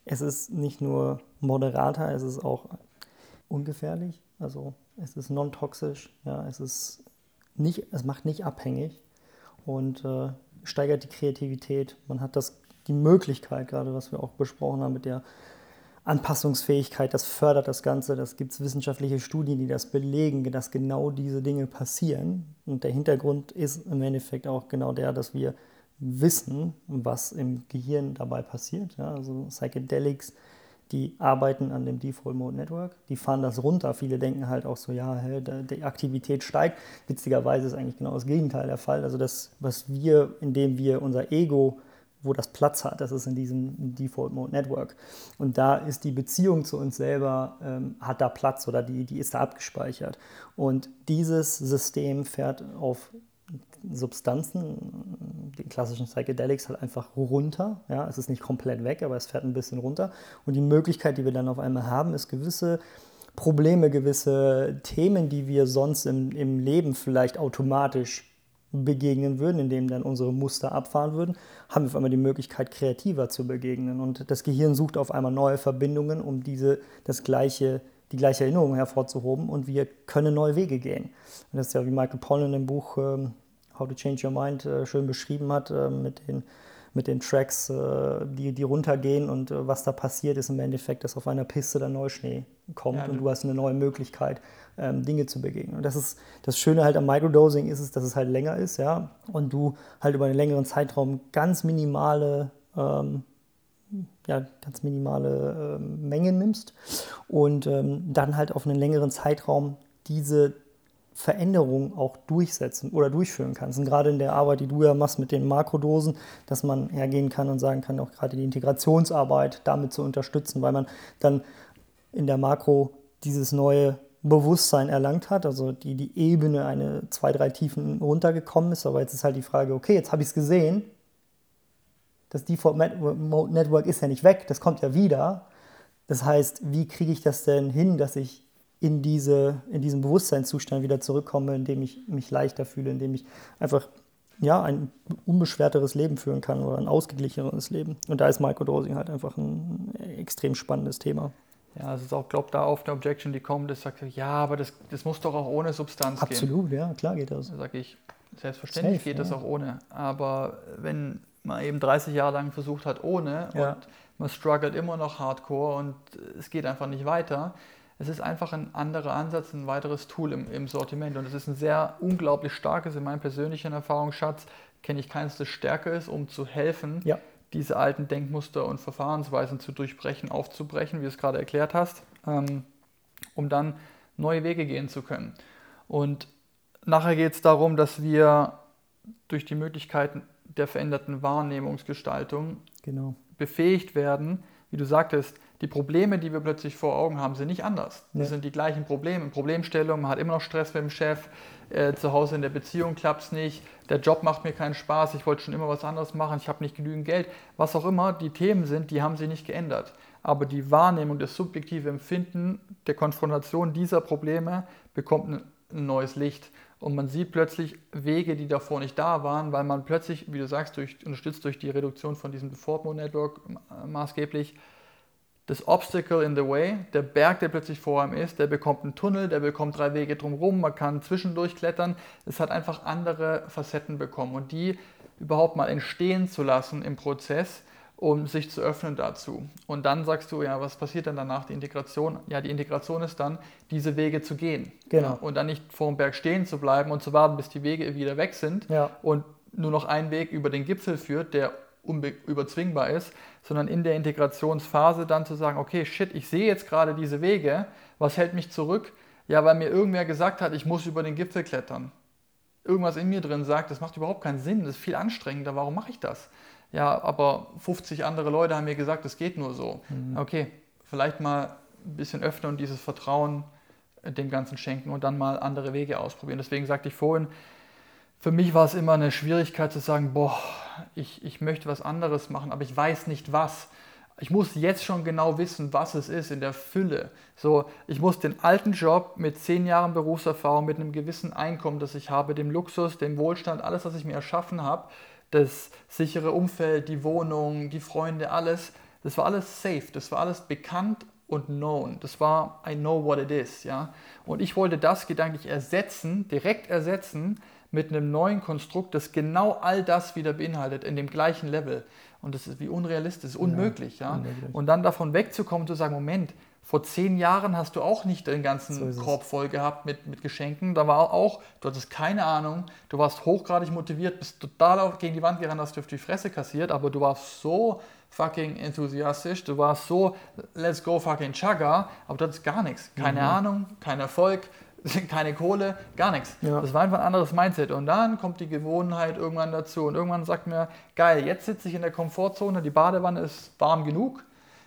es ist nicht nur moderater, es ist auch ungefährlich. Also es ist non-toxisch, ja, es ist nicht, es macht nicht abhängig und äh, steigert die Kreativität. Man hat das, die Möglichkeit, gerade was wir auch besprochen haben mit der Anpassungsfähigkeit, das fördert das Ganze. Das gibt es wissenschaftliche Studien, die das belegen, dass genau diese Dinge passieren. Und der Hintergrund ist im Endeffekt auch genau der, dass wir wissen, was im Gehirn dabei passiert. Ja, also Psychedelics, die arbeiten an dem Default Mode Network, die fahren das runter. Viele denken halt auch so, ja, die Aktivität steigt. Witzigerweise ist eigentlich genau das Gegenteil der Fall. Also das, was wir, indem wir unser Ego wo das Platz hat. Das ist in diesem Default Mode Network. Und da ist die Beziehung zu uns selber, ähm, hat da Platz oder die, die ist da abgespeichert. Und dieses System fährt auf Substanzen, die klassischen Psychedelics, halt einfach runter. Ja, es ist nicht komplett weg, aber es fährt ein bisschen runter. Und die Möglichkeit, die wir dann auf einmal haben, ist gewisse Probleme, gewisse Themen, die wir sonst im, im Leben vielleicht automatisch begegnen würden, indem dann unsere Muster abfahren würden, haben wir auf einmal die Möglichkeit, kreativer zu begegnen. Und das Gehirn sucht auf einmal neue Verbindungen, um diese, das gleiche, die gleiche Erinnerung hervorzuhoben und wir können neue Wege gehen. Und das ist ja, wie Michael Pollan im Buch ähm, How to Change Your Mind äh, schön beschrieben hat, äh, mit den mit den Tracks, äh, die, die runtergehen und äh, was da passiert ist im Endeffekt, dass auf einer Piste der Neuschnee kommt ja, und du hast eine neue Möglichkeit, ähm, Dinge zu begegnen. Und das ist das Schöne halt am Microdosing ist es, dass es halt länger ist, ja, und du halt über einen längeren Zeitraum ganz minimale ähm, ja, ganz minimale ähm, Mengen nimmst und ähm, dann halt auf einen längeren Zeitraum diese Veränderungen auch durchsetzen oder durchführen kannst. Und gerade in der Arbeit, die du ja machst mit den Makrodosen, dass man hergehen kann und sagen kann, auch gerade die Integrationsarbeit damit zu unterstützen, weil man dann in der Makro dieses neue Bewusstsein erlangt hat, also die, die Ebene eine, zwei, drei Tiefen runtergekommen ist. Aber jetzt ist halt die Frage, okay, jetzt habe ich es gesehen. Das Default Network ist ja nicht weg, das kommt ja wieder. Das heißt, wie kriege ich das denn hin, dass ich in, diese, in diesen Bewusstseinszustand wieder zurückkomme, in dem ich mich leichter fühle, in dem ich einfach ja, ein unbeschwerteres Leben führen kann oder ein ausgeglicheneres Leben. Und da ist Microdosing halt einfach ein extrem spannendes Thema. Ja, es ist auch, glaube da auf der Objection, die kommt, das sagt, ja, aber das, das muss doch auch ohne Substanz Absolut, gehen. Absolut, ja, klar geht das. Da sage ich, selbstverständlich Safe, geht ja. das auch ohne. Aber wenn man eben 30 Jahre lang versucht hat ohne ja. und man struggelt immer noch hardcore und es geht einfach nicht weiter, es ist einfach ein anderer Ansatz, ein weiteres Tool im, im Sortiment. Und es ist ein sehr unglaublich starkes, in meinem persönlichen Erfahrungsschatz, kenne ich keines, das stärker ist, um zu helfen, ja. diese alten Denkmuster und Verfahrensweisen zu durchbrechen, aufzubrechen, wie du es gerade erklärt hast, ähm, um dann neue Wege gehen zu können. Und nachher geht es darum, dass wir durch die Möglichkeiten der veränderten Wahrnehmungsgestaltung genau. befähigt werden, wie du sagtest, die Probleme, die wir plötzlich vor Augen haben, sind nicht anders. Ja. Das sind die gleichen Probleme. Problemstellung, man hat immer noch Stress mit dem Chef, äh, zu Hause in der Beziehung klappt es nicht, der Job macht mir keinen Spaß, ich wollte schon immer was anderes machen, ich habe nicht genügend Geld. Was auch immer die Themen sind, die haben sich nicht geändert. Aber die Wahrnehmung, das subjektive Empfinden der Konfrontation dieser Probleme bekommt ein, ein neues Licht. Und man sieht plötzlich Wege, die davor nicht da waren, weil man plötzlich, wie du sagst, durch, unterstützt durch die Reduktion von diesem Default Mode Network äh, maßgeblich, das Obstacle in the way, der Berg, der plötzlich vor einem ist, der bekommt einen Tunnel, der bekommt drei Wege drumherum, man kann zwischendurch klettern. Es hat einfach andere Facetten bekommen und die überhaupt mal entstehen zu lassen im Prozess, um sich zu öffnen dazu. Und dann sagst du, ja, was passiert dann danach, die Integration? Ja, die Integration ist dann, diese Wege zu gehen. Genau. Ja, und dann nicht vor dem Berg stehen zu bleiben und zu warten, bis die Wege wieder weg sind ja. und nur noch ein Weg über den Gipfel führt, der unüberzwingbar ist, sondern in der Integrationsphase dann zu sagen, okay, shit, ich sehe jetzt gerade diese Wege, was hält mich zurück? Ja, weil mir irgendwer gesagt hat, ich muss über den Gipfel klettern. Irgendwas in mir drin sagt, das macht überhaupt keinen Sinn, das ist viel anstrengender, warum mache ich das? Ja, aber 50 andere Leute haben mir gesagt, das geht nur so. Mhm. Okay, vielleicht mal ein bisschen öffnen und dieses Vertrauen dem Ganzen schenken und dann mal andere Wege ausprobieren. Deswegen sagte ich vorhin, für mich war es immer eine Schwierigkeit zu sagen, boah, ich, ich möchte was anderes machen, aber ich weiß nicht was. Ich muss jetzt schon genau wissen, was es ist in der Fülle. So, ich muss den alten Job mit zehn Jahren Berufserfahrung, mit einem gewissen Einkommen, das ich habe, dem Luxus, dem Wohlstand, alles, was ich mir erschaffen habe, das sichere Umfeld, die Wohnung, die Freunde, alles, das war alles safe, das war alles bekannt und known. Das war I know what it is, ja. Und ich wollte das gedanklich ersetzen, direkt ersetzen mit einem neuen Konstrukt, das genau all das wieder beinhaltet, in dem gleichen Level. Und das ist wie unrealistisch, ist unmöglich. Ja, ja? Unmöglich. Und dann davon wegzukommen, zu sagen, Moment, vor zehn Jahren hast du auch nicht den ganzen so Korb voll gehabt mit, mit Geschenken. Da war auch, du hattest keine Ahnung, du warst hochgradig motiviert, bist total gegen die Wand gerannt, hast du auf die Fresse kassiert, aber du warst so fucking enthusiastisch, du warst so let's go fucking chugga, aber du hattest gar nichts. Keine mhm. Ahnung, kein Erfolg, keine Kohle, gar nichts. Ja. Das war einfach ein anderes Mindset. Und dann kommt die Gewohnheit irgendwann dazu. Und irgendwann sagt mir, geil, jetzt sitze ich in der Komfortzone, die Badewanne ist warm genug,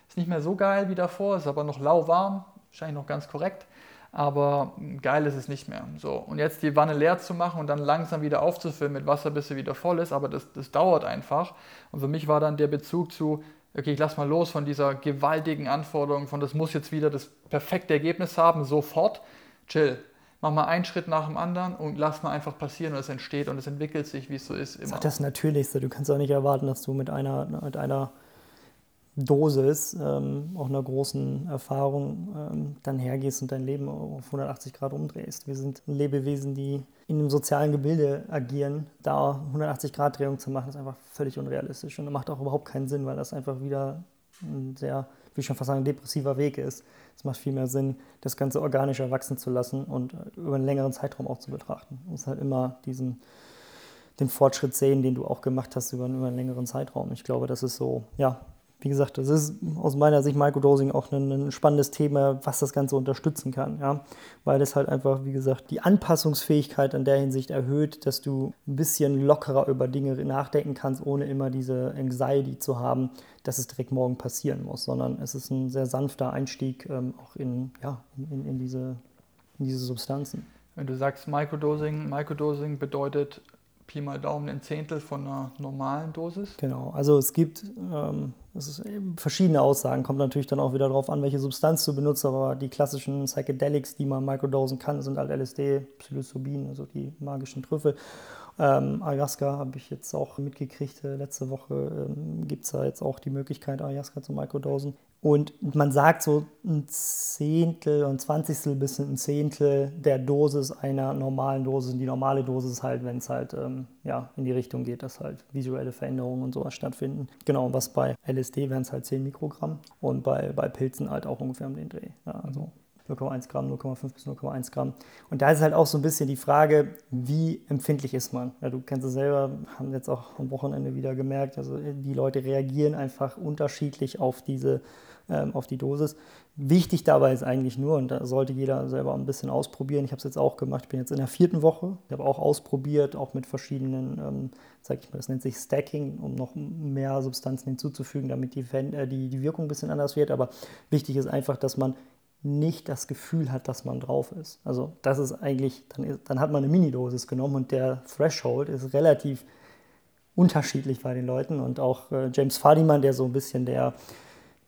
ist nicht mehr so geil wie davor, ist aber noch lauwarm, wahrscheinlich noch ganz korrekt. Aber geil ist es nicht mehr. So. Und jetzt die Wanne leer zu machen und dann langsam wieder aufzufüllen mit Wasser, bis sie wieder voll ist, aber das, das dauert einfach. Und für mich war dann der Bezug zu, okay, ich lass mal los von dieser gewaltigen Anforderung, von das muss jetzt wieder das perfekte Ergebnis haben, sofort. Chill. Mach mal einen Schritt nach dem anderen und lass mal einfach passieren und es entsteht und es entwickelt sich, wie es so ist. Immer. Das ist das Natürlichste. Du kannst auch nicht erwarten, dass du mit einer, mit einer Dosis, ähm, auch einer großen Erfahrung, ähm, dann hergehst und dein Leben auf 180 Grad umdrehst. Wir sind Lebewesen, die in einem sozialen Gebilde agieren. Da 180 Grad Drehung zu machen, ist einfach völlig unrealistisch und macht auch überhaupt keinen Sinn, weil das einfach wieder ein sehr, wie schon fast sagen, depressiver Weg ist. Es macht viel mehr Sinn, das Ganze organisch erwachsen zu lassen und über einen längeren Zeitraum auch zu betrachten. Du musst halt immer diesen den Fortschritt sehen, den du auch gemacht hast über, über einen längeren Zeitraum. Ich glaube, das ist so, ja, wie gesagt, das ist aus meiner Sicht Microdosing auch ein, ein, spannendes Thema, was das Ganze unterstützen kann. Ja? Weil das halt einfach, wie gesagt, die Anpassungsfähigkeit in der Hinsicht erhöht, dass du ein bisschen lockerer über Dinge nachdenken kannst, ohne immer diese Anxiety zu haben, dass es direkt morgen passieren muss, sondern es ist ein sehr sanfter Einstieg ähm, auch in, ja, in, in, diese, in diese Substanzen. Wenn du sagst Microdosing, Microdosing bedeutet Pi mal Daumen ein Zehntel von einer normalen Dosis? Genau, also es gibt ähm, es verschiedene Aussagen, kommt natürlich dann auch wieder darauf an, welche Substanz du benutzt, aber die klassischen Psychedelics, die man microdosen kann, sind halt LSD, Psilocybin, also die magischen Trüffel. Ähm, Ayahuasca habe ich jetzt auch mitgekriegt, äh, letzte Woche ähm, gibt es da jetzt auch die Möglichkeit, Ayahuasca zu microdosen. Und man sagt so ein Zehntel, ein Zwanzigstel bis ein Zehntel der Dosis einer normalen Dosis. Und die normale Dosis ist halt, wenn es halt ähm, ja, in die Richtung geht, dass halt visuelle Veränderungen und sowas stattfinden. Genau, und was bei LSD wären es halt 10 Mikrogramm und bei, bei Pilzen halt auch ungefähr um den Dreh. Ja, also 0,1 Gramm, 0,5 bis 0,1 Gramm. Und da ist halt auch so ein bisschen die Frage, wie empfindlich ist man? Ja, du kennst es selber, haben jetzt auch am Wochenende wieder gemerkt, also die Leute reagieren einfach unterschiedlich auf diese ähm, auf die Dosis. Wichtig dabei ist eigentlich nur, und da sollte jeder selber ein bisschen ausprobieren. Ich habe es jetzt auch gemacht. Ich bin jetzt in der vierten Woche. Ich habe auch ausprobiert, auch mit verschiedenen, ähm, sag ich mal, das nennt sich Stacking, um noch mehr Substanzen hinzuzufügen, damit die, äh, die, die Wirkung ein bisschen anders wird. Aber wichtig ist einfach, dass man nicht das Gefühl hat, dass man drauf ist. Also das ist eigentlich, dann, ist, dann hat man eine Minidosis genommen und der Threshold ist relativ unterschiedlich bei den Leuten. Und auch äh, James Fadiman, der so ein bisschen der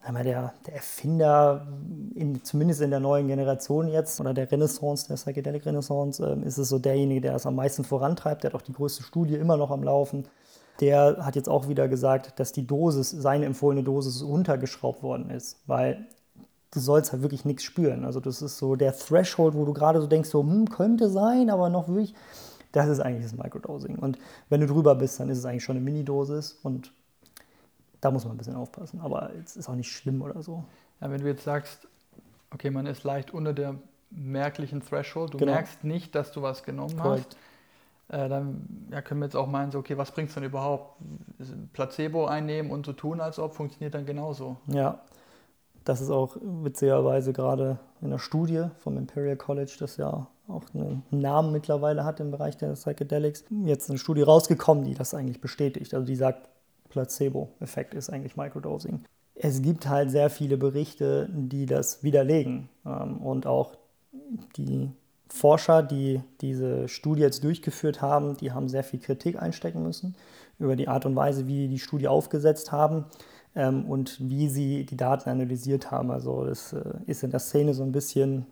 einmal der, der Erfinder, in, zumindest in der neuen Generation jetzt, oder der Renaissance, der Psychedelic Renaissance, äh, ist es so derjenige, der das am meisten vorantreibt. Der hat auch die größte Studie immer noch am Laufen. Der hat jetzt auch wieder gesagt, dass die Dosis, seine empfohlene Dosis runtergeschraubt worden ist, weil du sollst halt wirklich nichts spüren. Also das ist so der Threshold, wo du gerade so denkst, so hm, könnte sein, aber noch wirklich, das ist eigentlich das Microdosing. Und wenn du drüber bist, dann ist es eigentlich schon eine Minidosis und da muss man ein bisschen aufpassen. Aber es ist auch nicht schlimm oder so. Ja, wenn du jetzt sagst, okay, man ist leicht unter der merklichen Threshold, du genau. merkst nicht, dass du was genommen Correct. hast, äh, dann ja, können wir jetzt auch meinen, so, okay, was bringt es denn überhaupt? Placebo einnehmen und so tun, als ob, funktioniert dann genauso. Ja, das ist auch witzigerweise gerade in der Studie vom Imperial College, das ja auch einen Namen mittlerweile hat im Bereich der Psychedelics, jetzt eine Studie rausgekommen, die das eigentlich bestätigt. Also die sagt, Placebo-Effekt ist eigentlich Microdosing. Es gibt halt sehr viele Berichte, die das widerlegen. Ähm, und auch die Forscher, die diese Studie jetzt durchgeführt haben, die haben sehr viel Kritik einstecken müssen über die Art und Weise, wie die die Studie aufgesetzt haben ähm, und wie sie die Daten analysiert haben. Also das äh, ist in der Szene so ein bisschen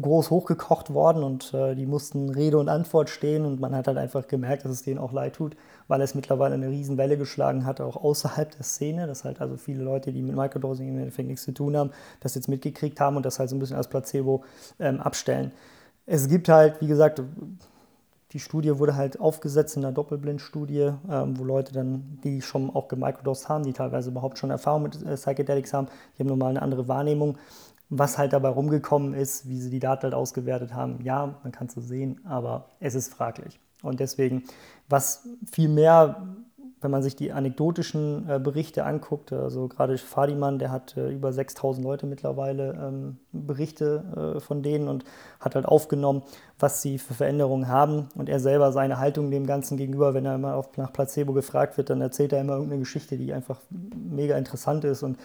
groß hochgekocht worden und äh, die mussten Rede und Antwort stehen und man hat halt einfach gemerkt, dass es denen auch leid tut, weil es mittlerweile eine Riesenwelle geschlagen hat, auch außerhalb der Szene, dass halt also viele Leute, die mit Microdosing im Endeffekt nichts zu tun haben, das jetzt mitgekriegt haben und das halt so ein bisschen als Placebo ähm, abstellen. Es gibt halt, wie gesagt, die Studie wurde halt aufgesetzt in einer Doppelblindstudie, ähm, wo Leute dann, die schon auch gemicrodosed haben, die teilweise überhaupt schon Erfahrung mit äh, Psychedelics haben, die haben normal eine andere Wahrnehmung was halt dabei rumgekommen ist, wie sie die Daten halt ausgewertet haben, ja, man kann es so sehen, aber es ist fraglich. Und deswegen, was viel mehr wenn man sich die anekdotischen äh, Berichte anguckt, also gerade Fadiman, der hat äh, über 6000 Leute mittlerweile ähm, Berichte äh, von denen und hat halt aufgenommen, was sie für Veränderungen haben. Und er selber seine Haltung dem Ganzen gegenüber, wenn er immer auf, nach Placebo gefragt wird, dann erzählt er immer irgendeine Geschichte, die einfach mega interessant ist und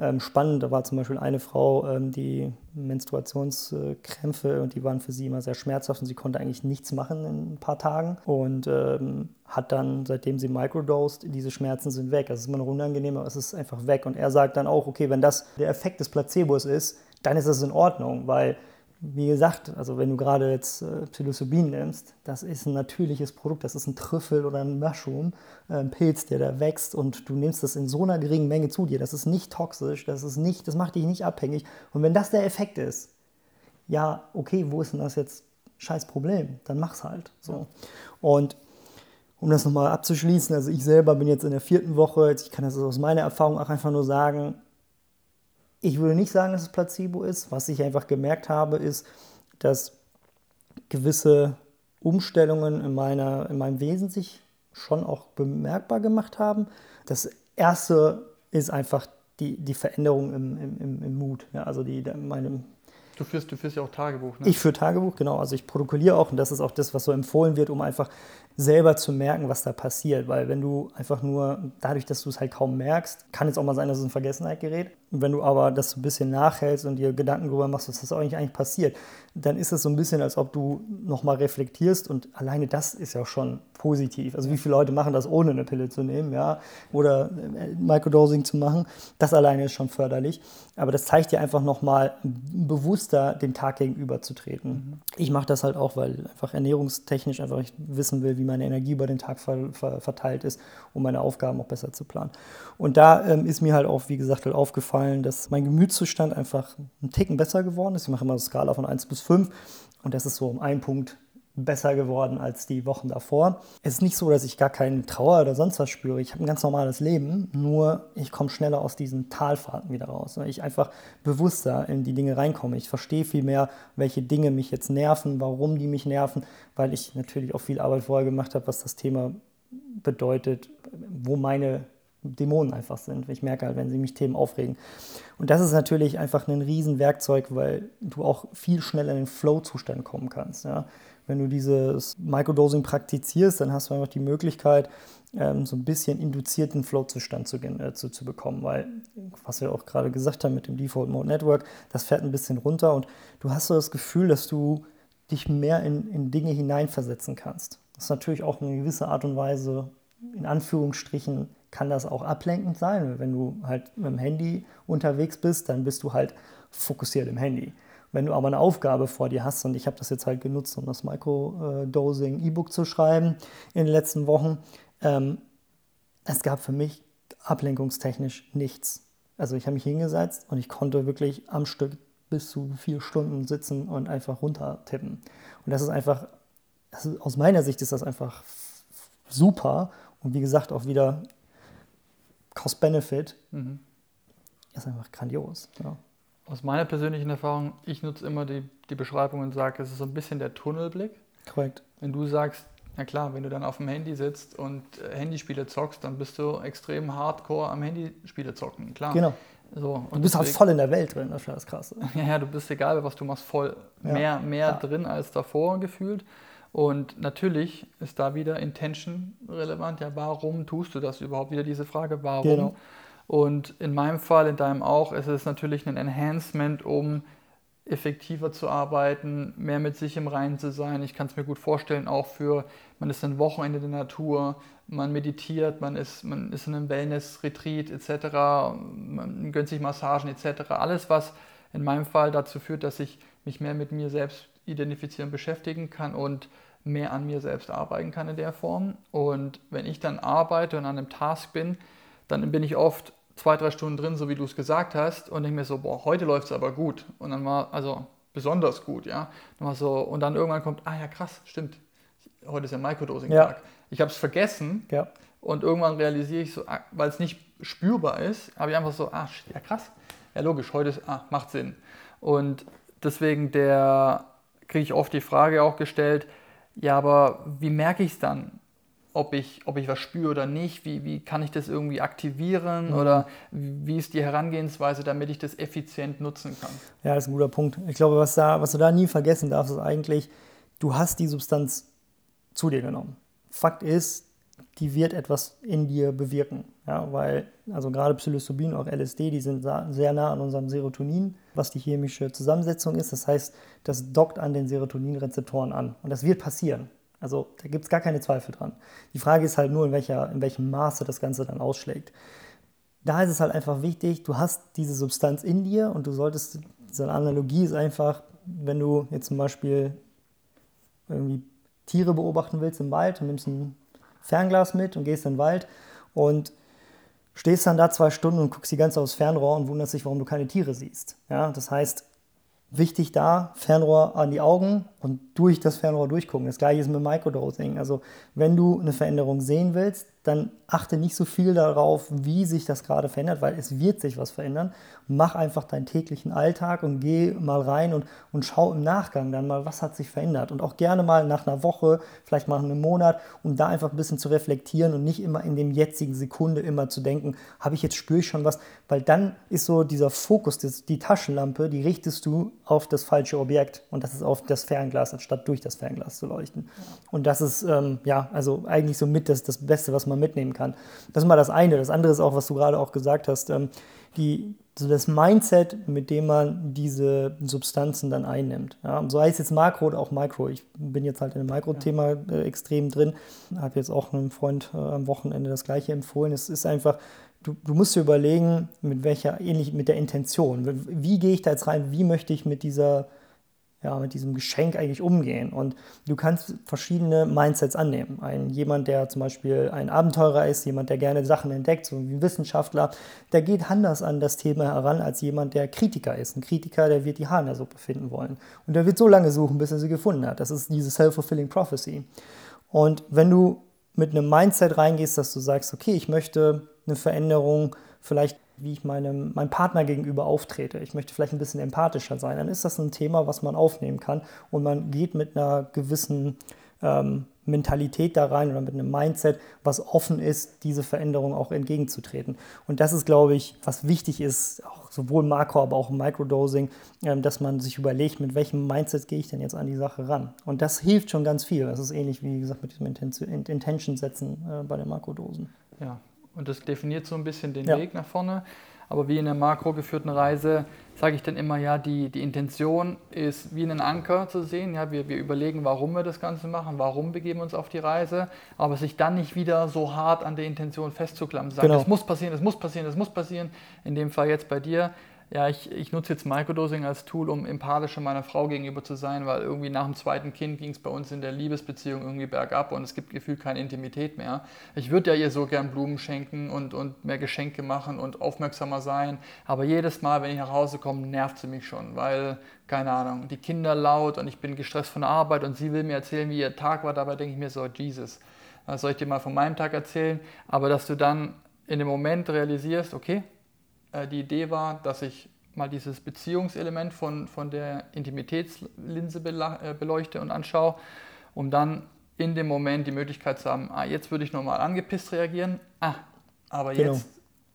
ähm, spannend. Da war zum Beispiel eine Frau, ähm, die Menstruationskrämpfe und die waren für sie immer sehr schmerzhaft und sie konnte eigentlich nichts machen in ein paar Tagen und ähm, hat dann, seitdem sie microdosed, diese Schmerzen sind weg. Also es ist immer noch unangenehm, aber es ist einfach weg. Und er sagt dann auch, okay, wenn das der Effekt des Placebos ist, dann ist das in Ordnung, weil wie gesagt, also wenn du gerade jetzt äh, Psilocybin nimmst, das ist ein natürliches Produkt, das ist ein Trüffel oder ein Mushroom, äh, ein Pilz, der da wächst und du nimmst das in so einer geringen Menge zu dir. Das ist nicht toxisch, das ist nicht, das macht dich nicht abhängig. Und wenn das der Effekt ist, ja, okay, wo ist denn das jetzt scheiß Problem? Dann mach's halt. So. Und um das nochmal abzuschließen, also ich selber bin jetzt in der vierten Woche, ich kann das aus meiner Erfahrung auch einfach nur sagen, ich würde nicht sagen, dass es Placebo ist. Was ich einfach gemerkt habe, ist, dass gewisse Umstellungen in, meiner, in meinem Wesen sich schon auch bemerkbar gemacht haben. Das erste ist einfach die, die Veränderung im, im, im Mut. Ja, also die, meine, Du führst, du führst ja auch Tagebuch, ne? Ich führe Tagebuch, genau. Also ich protokolliere auch und das ist auch das, was so empfohlen wird, um einfach selber zu merken, was da passiert. Weil wenn du einfach nur, dadurch, dass du es halt kaum merkst, kann es auch mal sein, dass es in Vergessenheit gerät. Und wenn du aber das so ein bisschen nachhältst und dir Gedanken darüber machst, was das eigentlich, eigentlich passiert, dann ist es so ein bisschen, als ob du nochmal reflektierst und alleine das ist ja schon positiv. Also wie viele Leute machen das, ohne eine Pille zu nehmen, ja, oder äh, Microdosing zu machen. Das alleine ist schon förderlich. Aber das zeigt dir einfach nochmal bewusster dem Tag gegenüberzutreten. Mhm. Ich mache das halt auch, weil einfach ernährungstechnisch einfach ich wissen will, wie meine Energie über den Tag ver ver verteilt ist, um meine Aufgaben auch besser zu planen. Und da ähm, ist mir halt auch, wie gesagt, halt aufgefallen, dass mein Gemütszustand einfach ein Ticken besser geworden ist. Ich mache immer eine Skala von 1 bis 5 und das ist so um einen Punkt besser geworden als die Wochen davor. Es ist nicht so, dass ich gar keinen Trauer oder sonst was spüre. Ich habe ein ganz normales Leben, nur ich komme schneller aus diesen Talfahrten wieder raus. Weil ich einfach bewusster in die Dinge reinkomme. Ich verstehe viel mehr, welche Dinge mich jetzt nerven, warum die mich nerven, weil ich natürlich auch viel Arbeit vorher gemacht habe, was das Thema bedeutet, wo meine Dämonen einfach sind. Ich merke halt, wenn sie mich Themen aufregen. Und das ist natürlich einfach ein Riesenwerkzeug, weil du auch viel schneller in den Flow-Zustand kommen kannst. Ja? Wenn du dieses Microdosing praktizierst, dann hast du einfach die Möglichkeit, ähm, so ein bisschen induzierten Flow-Zustand zu, äh, zu, zu bekommen, weil, was wir auch gerade gesagt haben mit dem Default Mode Network, das fährt ein bisschen runter und du hast so das Gefühl, dass du dich mehr in, in Dinge hineinversetzen kannst. Das ist natürlich auch eine gewisse Art und Weise, in Anführungsstrichen, kann das auch ablenkend sein. Wenn du halt mit dem Handy unterwegs bist, dann bist du halt fokussiert im Handy. Wenn du aber eine Aufgabe vor dir hast, und ich habe das jetzt halt genutzt, um das Microdosing-E-Book zu schreiben in den letzten Wochen, ähm, es gab für mich ablenkungstechnisch nichts. Also ich habe mich hingesetzt und ich konnte wirklich am Stück bis zu vier Stunden sitzen und einfach runtertippen. Und das ist einfach, also aus meiner Sicht ist das einfach super. Und wie gesagt, auch wieder Cost-Benefit mhm. ist einfach grandios. Ja aus meiner persönlichen Erfahrung, ich nutze immer die, die Beschreibung und sage, es ist so ein bisschen der Tunnelblick. Korrekt. Wenn du sagst, na klar, wenn du dann auf dem Handy sitzt und äh, Handyspiele zockst, dann bist du extrem hardcore am Handyspiele zocken, klar. Genau. So, du bist halt voll in der Welt drin, das ist das Krasse. Ja, ja, du bist egal, was du machst, voll ja, mehr, mehr ja. drin als davor gefühlt. Und natürlich ist da wieder Intention relevant. Ja, warum tust du das überhaupt? Wieder diese Frage, warum? Genau. Und in meinem Fall, in deinem auch, ist es natürlich ein Enhancement, um effektiver zu arbeiten, mehr mit sich im Reinen zu sein. Ich kann es mir gut vorstellen, auch für, man ist ein Wochenende in der Natur, man meditiert, man ist, man ist in einem Wellness-Retreat etc., man gönnt sich Massagen etc. Alles, was in meinem Fall dazu führt, dass ich mich mehr mit mir selbst identifizieren, beschäftigen kann und mehr an mir selbst arbeiten kann in der Form. Und wenn ich dann arbeite und an einem Task bin, dann bin ich oft zwei, drei Stunden drin, so wie du es gesagt hast, und denke mir so, boah, heute läuft es aber gut. Und dann war, also besonders gut, ja. Dann war so, und dann irgendwann kommt, ah ja, krass, stimmt. Heute ist ja Microdosing-Tag. Ja. Ich habe es vergessen ja. und irgendwann realisiere ich so, ah, weil es nicht spürbar ist, habe ich einfach so, ah, ja krass. Ja, logisch, heute ist, ah, macht Sinn. Und deswegen der kriege ich oft die Frage auch gestellt, ja, aber wie merke ich es dann? Ob ich, ob ich was spüre oder nicht, wie, wie kann ich das irgendwie aktivieren mhm. oder wie ist die Herangehensweise, damit ich das effizient nutzen kann. Ja, das ist ein guter Punkt. Ich glaube, was, da, was du da nie vergessen darfst, ist eigentlich, du hast die Substanz zu dir genommen. Fakt ist, die wird etwas in dir bewirken. Ja, weil, also gerade Psilocybin, auch LSD, die sind sehr nah an unserem Serotonin, was die chemische Zusammensetzung ist. Das heißt, das dockt an den Serotoninrezeptoren an. Und das wird passieren. Also da gibt es gar keine Zweifel dran. Die Frage ist halt nur, in, welcher, in welchem Maße das Ganze dann ausschlägt. Da ist es halt einfach wichtig, du hast diese Substanz in dir und du solltest, diese Analogie ist einfach, wenn du jetzt zum Beispiel irgendwie Tiere beobachten willst im Wald und nimmst ein Fernglas mit und gehst in den Wald und stehst dann da zwei Stunden und guckst die ganze aufs Fernrohr und wunderst dich, warum du keine Tiere siehst. Ja, das heißt, wichtig da, Fernrohr an die Augen und durch das Fernrohr durchgucken. Das gleiche ist mit Microdosing. Also wenn du eine Veränderung sehen willst, dann achte nicht so viel darauf, wie sich das gerade verändert, weil es wird sich was verändern. Mach einfach deinen täglichen Alltag und geh mal rein und, und schau im Nachgang dann mal, was hat sich verändert. Und auch gerne mal nach einer Woche, vielleicht mal einem Monat, um da einfach ein bisschen zu reflektieren und nicht immer in dem jetzigen Sekunde immer zu denken, habe ich jetzt, spüre ich schon was, weil dann ist so dieser Fokus, die Taschenlampe, die richtest du auf das falsche Objekt und das ist auf das Fernglas, anstatt durch das Fernglas zu leuchten. Und das ist, ähm, ja, also eigentlich so mit das, das Beste, was man mitnehmen kann. Das ist mal das eine. Das andere ist auch, was du gerade auch gesagt hast, ähm, die, so das Mindset, mit dem man diese Substanzen dann einnimmt. Ja, so heißt jetzt Makro oder auch Micro. Ich bin jetzt halt in dem Mikro-Thema äh, extrem drin, habe jetzt auch einem Freund äh, am Wochenende das gleiche empfohlen. Es ist einfach, du, du musst dir überlegen, mit welcher, ähnlich mit der Intention. Wie, wie gehe ich da jetzt rein? Wie möchte ich mit dieser ja, mit diesem Geschenk eigentlich umgehen. Und du kannst verschiedene Mindsets annehmen. Ein, jemand, der zum Beispiel ein Abenteurer ist, jemand, der gerne Sachen entdeckt, so wie ein Wissenschaftler, der geht anders an das Thema heran als jemand, der Kritiker ist. Ein Kritiker, der wird die Haare in der Suppe finden wollen. Und der wird so lange suchen, bis er sie gefunden hat. Das ist diese Self-Fulfilling Prophecy. Und wenn du mit einem Mindset reingehst, dass du sagst, okay, ich möchte eine Veränderung vielleicht wie ich meinem, meinem Partner gegenüber auftrete. Ich möchte vielleicht ein bisschen empathischer sein. Dann ist das ein Thema, was man aufnehmen kann und man geht mit einer gewissen ähm, Mentalität da rein oder mit einem Mindset, was offen ist, diese Veränderung auch entgegenzutreten. Und das ist, glaube ich, was wichtig ist, auch sowohl Makro, aber auch im Microdosing, ähm, dass man sich überlegt, mit welchem Mindset gehe ich denn jetzt an die Sache ran. Und das hilft schon ganz viel. Das ist ähnlich, wie gesagt, mit diesem Intention setzen äh, bei den Makrodosen. Ja, und das definiert so ein bisschen den ja. Weg nach vorne. Aber wie in der makro geführten Reise sage ich dann immer, ja, die, die Intention ist wie einen Anker zu sehen. Ja, wir, wir überlegen, warum wir das Ganze machen, warum begeben wir uns auf die Reise, aber sich dann nicht wieder so hart an der Intention festzuklammern. Sagen, genau. das muss passieren, das muss passieren, das muss passieren. In dem Fall jetzt bei dir ja, ich, ich nutze jetzt Microdosing als Tool, um empathischer meiner Frau gegenüber zu sein, weil irgendwie nach dem zweiten Kind ging es bei uns in der Liebesbeziehung irgendwie bergab und es gibt gefühlt keine Intimität mehr. Ich würde ja ihr so gern Blumen schenken und, und mehr Geschenke machen und aufmerksamer sein, aber jedes Mal, wenn ich nach Hause komme, nervt sie mich schon, weil, keine Ahnung, die Kinder laut und ich bin gestresst von der Arbeit und sie will mir erzählen, wie ihr Tag war, dabei denke ich mir so, Jesus, was soll ich dir mal von meinem Tag erzählen? Aber dass du dann in dem Moment realisierst, okay, äh, die Idee war, dass ich mal dieses Beziehungselement von, von der Intimitätslinse äh, beleuchte und anschaue, um dann in dem Moment die Möglichkeit zu haben, ah, jetzt würde ich nochmal angepisst reagieren, ah, aber genau. jetzt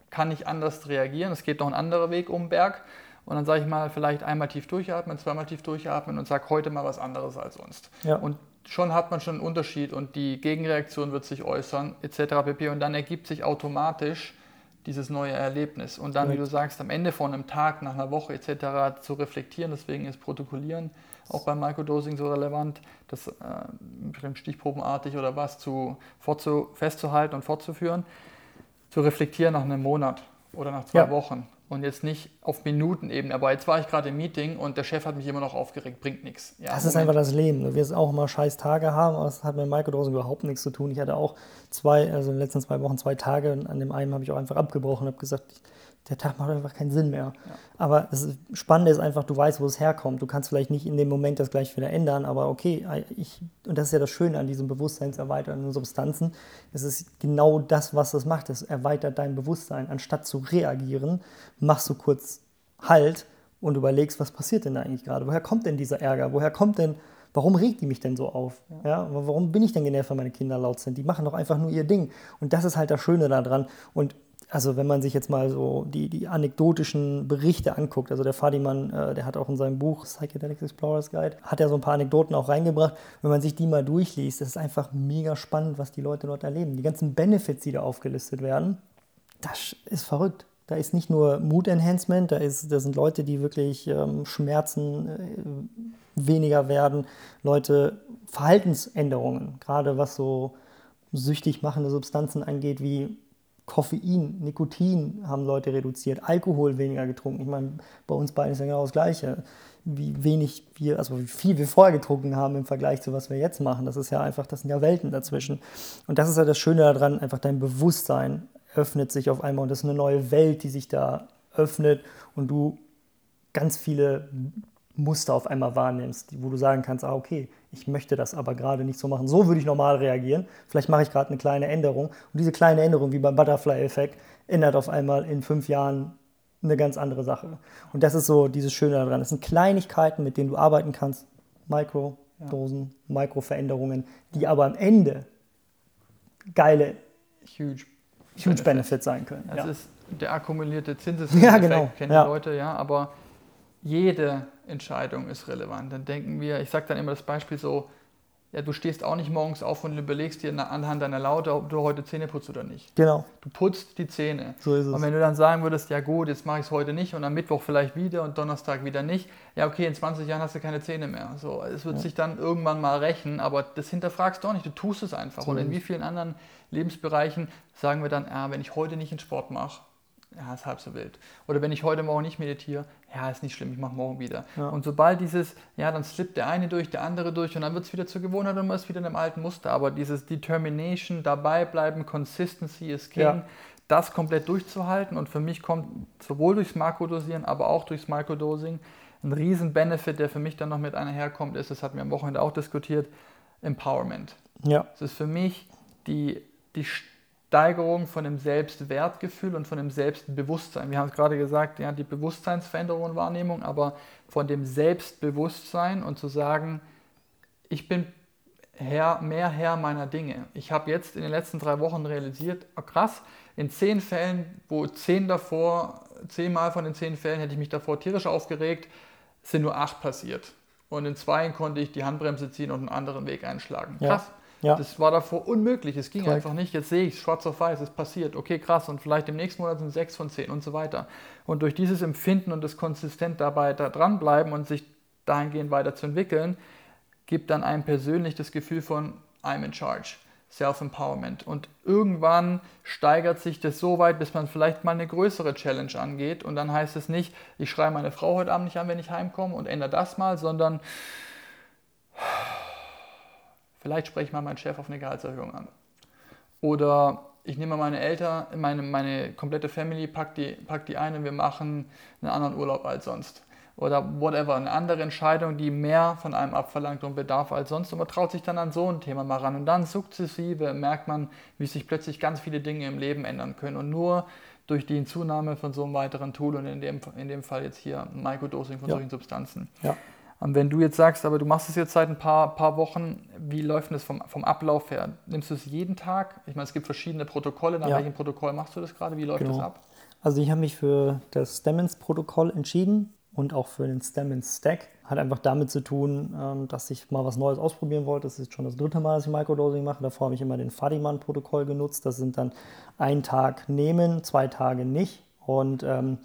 kann ich anders reagieren, es geht noch ein anderer Weg um den Berg und dann sage ich mal, vielleicht einmal tief durchatmen, zweimal tief durchatmen und sage heute mal was anderes als sonst. Ja. Und schon hat man schon einen Unterschied und die Gegenreaktion wird sich äußern, etc. pp. Und dann ergibt sich automatisch dieses neue Erlebnis. Und dann, wie du sagst, am Ende von einem Tag, nach einer Woche etc. zu reflektieren, deswegen ist Protokollieren auch beim Microdosing so relevant, das äh, stichprobenartig oder was zu, fortzu, festzuhalten und fortzuführen, zu reflektieren nach einem Monat oder nach zwei ja. Wochen und jetzt nicht auf Minutenebene. Aber jetzt war ich gerade im Meeting und der Chef hat mich immer noch aufgeregt, bringt nichts. Ja, das Moment. ist einfach das Leben. Du wirst auch immer scheiß Tage haben, aber das hat mit Microdosing überhaupt nichts zu tun. Ich hatte auch zwei, also in den letzten zwei Wochen zwei Tage und an dem einen habe ich auch einfach abgebrochen und habe gesagt, der Tag macht einfach keinen Sinn mehr. Ja. Aber das Spannende ist einfach, du weißt, wo es herkommt. Du kannst vielleicht nicht in dem Moment das gleich wieder ändern, aber okay, ich, und das ist ja das Schöne an diesen bewusstseinserweiternden Substanzen, es ist genau das, was das macht. Es erweitert dein Bewusstsein. Anstatt zu reagieren, machst du kurz Halt und überlegst, was passiert denn da eigentlich gerade? Woher kommt denn dieser Ärger? Woher kommt denn warum regt die mich denn so auf? Ja. ja. warum bin ich denn genervt, wenn meine Kinder laut sind? Die machen doch einfach nur ihr Ding. Und das ist halt das Schöne daran. Und also wenn man sich jetzt mal so die, die anekdotischen Berichte anguckt, also der Fadiman, äh, der hat auch in seinem Buch Psychedelic Explorers Guide, hat ja so ein paar Anekdoten auch reingebracht. Wenn man sich die mal durchliest, das ist einfach mega spannend, was die Leute dort erleben. Die ganzen Benefits, die da aufgelistet werden, das ist verrückt. Da ist nicht nur Mood Enhancement, da, ist, da sind Leute, die wirklich ähm, Schmerzen äh, weniger werden, Leute Verhaltensänderungen, gerade was so süchtig machende Substanzen angeht, wie Koffein, Nikotin haben Leute reduziert, Alkohol weniger getrunken. Ich meine, bei uns beiden ist ja genau das Gleiche. Wie wenig wir, also wie viel wir vorher getrunken haben im Vergleich zu was wir jetzt machen. Das ist ja einfach, das sind ja Welten dazwischen. Und das ist ja das Schöne daran, einfach dein Bewusstsein öffnet sich auf einmal und das ist eine neue Welt, die sich da öffnet und du ganz viele Muster auf einmal wahrnimmst, wo du sagen kannst, ah, okay, ich möchte das aber gerade nicht so machen. So würde ich normal reagieren. Vielleicht mache ich gerade eine kleine Änderung. Und diese kleine Änderung, wie beim Butterfly-Effekt, ändert auf einmal in fünf Jahren eine ganz andere Sache. Und das ist so dieses Schöne daran. Das sind Kleinigkeiten, mit denen du arbeiten kannst. Mikrodosen, ja. Mikroveränderungen, die aber am Ende geile, huge, huge Benefit sein können. Das ja. ist der akkumulierte Zinseszinseffekt, ja, genau. kennen ja. die Leute, ja, aber jede Entscheidung ist relevant. Dann denken wir, ich sage dann immer das Beispiel so, ja, du stehst auch nicht morgens auf und überlegst dir anhand deiner Laute, ob du heute Zähne putzt oder nicht. Genau. Du putzt die Zähne. So ist es. Und wenn du dann sagen würdest, ja gut, jetzt mache ich es heute nicht und am Mittwoch vielleicht wieder und Donnerstag wieder nicht, ja okay, in 20 Jahren hast du keine Zähne mehr. So, es wird ja. sich dann irgendwann mal rächen, aber das hinterfragst du auch nicht, du tust es einfach. So und in wie vielen anderen Lebensbereichen sagen wir dann, ja, wenn ich heute nicht einen Sport mache, ja, ist halb so wild. Oder wenn ich heute Morgen nicht meditiere, ja, ist nicht schlimm, ich mache morgen wieder. Ja. Und sobald dieses, ja, dann slippt der eine durch, der andere durch und dann wird es wieder zur Gewohnheit und man ist wieder in einem alten Muster. Aber dieses Determination, dabei bleiben, Consistency ist King, ja. das komplett durchzuhalten und für mich kommt sowohl durchs Makrodosieren, aber auch durchs Microdosing ein riesen Benefit, der für mich dann noch mit einer herkommt, ist, das hatten wir am Wochenende auch diskutiert, Empowerment. Ja. Es ist für mich die, die Steigerung von dem Selbstwertgefühl und von dem Selbstbewusstsein. Wir haben es gerade gesagt, ja, die Bewusstseinsveränderung und Wahrnehmung, aber von dem Selbstbewusstsein und zu sagen, ich bin Herr, mehr Herr meiner Dinge. Ich habe jetzt in den letzten drei Wochen realisiert, oh krass, in zehn Fällen, wo zehn davor, zehnmal von den zehn Fällen hätte ich mich davor tierisch aufgeregt, sind nur acht passiert. Und in zwei konnte ich die Handbremse ziehen und einen anderen Weg einschlagen. Krass. Ja. Ja. Das war davor unmöglich. Es ging Correct. einfach nicht. Jetzt sehe ich schwarz auf weiß, es passiert. Okay, krass. Und vielleicht im nächsten Monat sind sechs von zehn und so weiter. Und durch dieses Empfinden und das konsistent dabei da dranbleiben und sich dahingehend weiterzuentwickeln, gibt dann einem persönlich das Gefühl von I'm in charge. Self-Empowerment. Und irgendwann steigert sich das so weit, bis man vielleicht mal eine größere Challenge angeht. Und dann heißt es nicht, ich schreibe meine Frau heute Abend nicht an, wenn ich heimkomme und ändere das mal, sondern Vielleicht spreche ich mal meinen Chef auf eine Gehaltserhöhung an. Oder ich nehme meine Eltern, meine, meine komplette Family, pack die, pack die ein und wir machen einen anderen Urlaub als sonst. Oder whatever, eine andere Entscheidung, die mehr von einem abverlangt und bedarf als sonst. Und man traut sich dann an so ein Thema mal ran. Und dann sukzessive merkt man, wie sich plötzlich ganz viele Dinge im Leben ändern können. Und nur durch die Zunahme von so einem weiteren Tool und in dem, in dem Fall jetzt hier Microdosing von ja. solchen Substanzen. Ja. Und wenn du jetzt sagst, aber du machst es jetzt seit ein paar, paar Wochen, wie läuft das vom, vom Ablauf her? Nimmst du es jeden Tag? Ich meine, es gibt verschiedene Protokolle. Nach ja. welchem Protokoll machst du das gerade? Wie läuft genau. das ab? Also ich habe mich für das Stamens-Protokoll entschieden und auch für den Stamens-Stack. Hat einfach damit zu tun, ähm, dass ich mal was Neues ausprobieren wollte. Das ist schon das dritte Mal, dass ich Microdosing mache. Davor habe ich immer den Fadiman-Protokoll genutzt. Das sind dann ein Tag nehmen, zwei Tage nicht. Und ähm,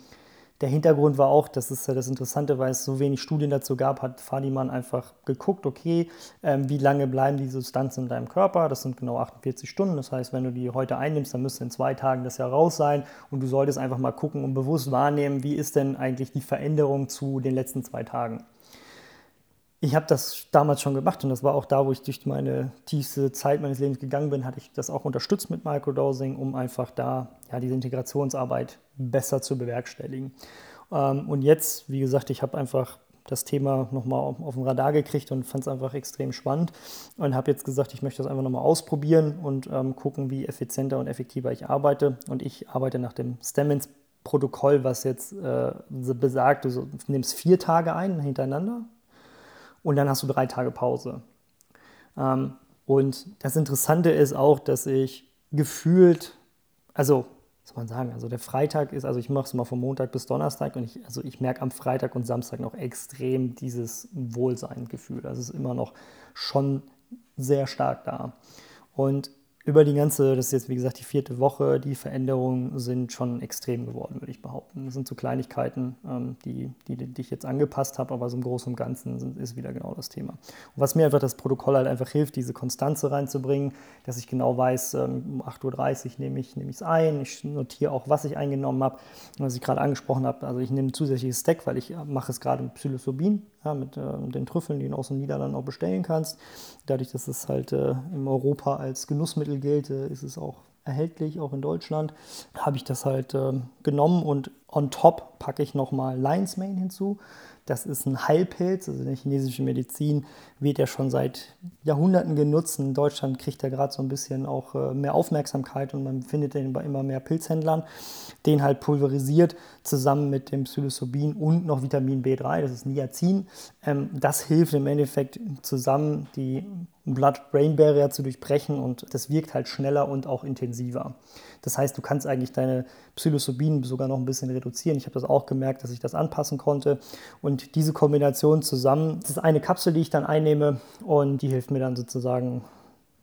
der Hintergrund war auch, das ist ja das Interessante, weil es so wenig Studien dazu gab, hat Fadiman einfach geguckt, okay, ähm, wie lange bleiben die Substanzen in deinem Körper? Das sind genau 48 Stunden. Das heißt, wenn du die heute einnimmst, dann müsste in zwei Tagen das ja raus sein. Und du solltest einfach mal gucken und bewusst wahrnehmen, wie ist denn eigentlich die Veränderung zu den letzten zwei Tagen ich habe das damals schon gemacht und das war auch da, wo ich durch meine tiefste Zeit meines Lebens gegangen bin, hatte ich das auch unterstützt mit Microdosing, um einfach da ja, diese Integrationsarbeit besser zu bewerkstelligen. Ähm, und jetzt, wie gesagt, ich habe einfach das Thema nochmal auf dem Radar gekriegt und fand es einfach extrem spannend und habe jetzt gesagt, ich möchte das einfach nochmal ausprobieren und ähm, gucken, wie effizienter und effektiver ich arbeite. Und ich arbeite nach dem Stamens Protokoll, was jetzt äh, besagt, du nimmst vier Tage ein hintereinander, und dann hast du drei Tage Pause. Ähm, und das Interessante ist auch, dass ich gefühlt, also soll man sagen, also der Freitag ist, also ich mache es mal von Montag bis Donnerstag und ich, also ich merke am Freitag und Samstag noch extrem dieses Wohlseingefühl. Es ist immer noch schon sehr stark da. Und über die ganze, das ist jetzt wie gesagt die vierte Woche, die Veränderungen sind schon extrem geworden, würde ich behaupten. Das sind so Kleinigkeiten, ähm, die, die, die ich jetzt angepasst habe, aber so im Großen und Ganzen ist wieder genau das Thema. Und was mir einfach das Protokoll halt einfach hilft, diese Konstanze reinzubringen, dass ich genau weiß, ähm, um 8.30 Uhr nehme ich es ein, ich notiere auch, was ich eingenommen habe, was ich gerade angesprochen habe. Also ich nehme ein zusätzliches Stack, weil ich mache es gerade mit Psilocybin, ja, mit äh, den Trüffeln, die du aus den Niederlanden auch bestellen kannst. Dadurch, dass es halt äh, in Europa als Genussmittel gilt, äh, ist es auch erhältlich, auch in Deutschland, habe ich das halt äh, genommen und on top packe ich nochmal Lion's Mane hinzu. Das ist ein Heilpilz, also in der chinesischen Medizin wird ja schon seit Jahrhunderten genutzt. In Deutschland kriegt er gerade so ein bisschen auch äh, mehr Aufmerksamkeit und man findet den bei immer mehr Pilzhändlern. Den halt pulverisiert zusammen mit dem Psilocybin und noch Vitamin B3, das ist Niacin. Ähm, das hilft im Endeffekt zusammen, die Blood-Brain-Barrier zu durchbrechen und das wirkt halt schneller und auch intensiver. Das heißt, du kannst eigentlich deine Psilocybin sogar noch ein bisschen reduzieren. Ich habe das auch gemerkt, dass ich das anpassen konnte und diese Kombination zusammen, das ist eine Kapsel, die ich dann einnehme und die hilft mir dann sozusagen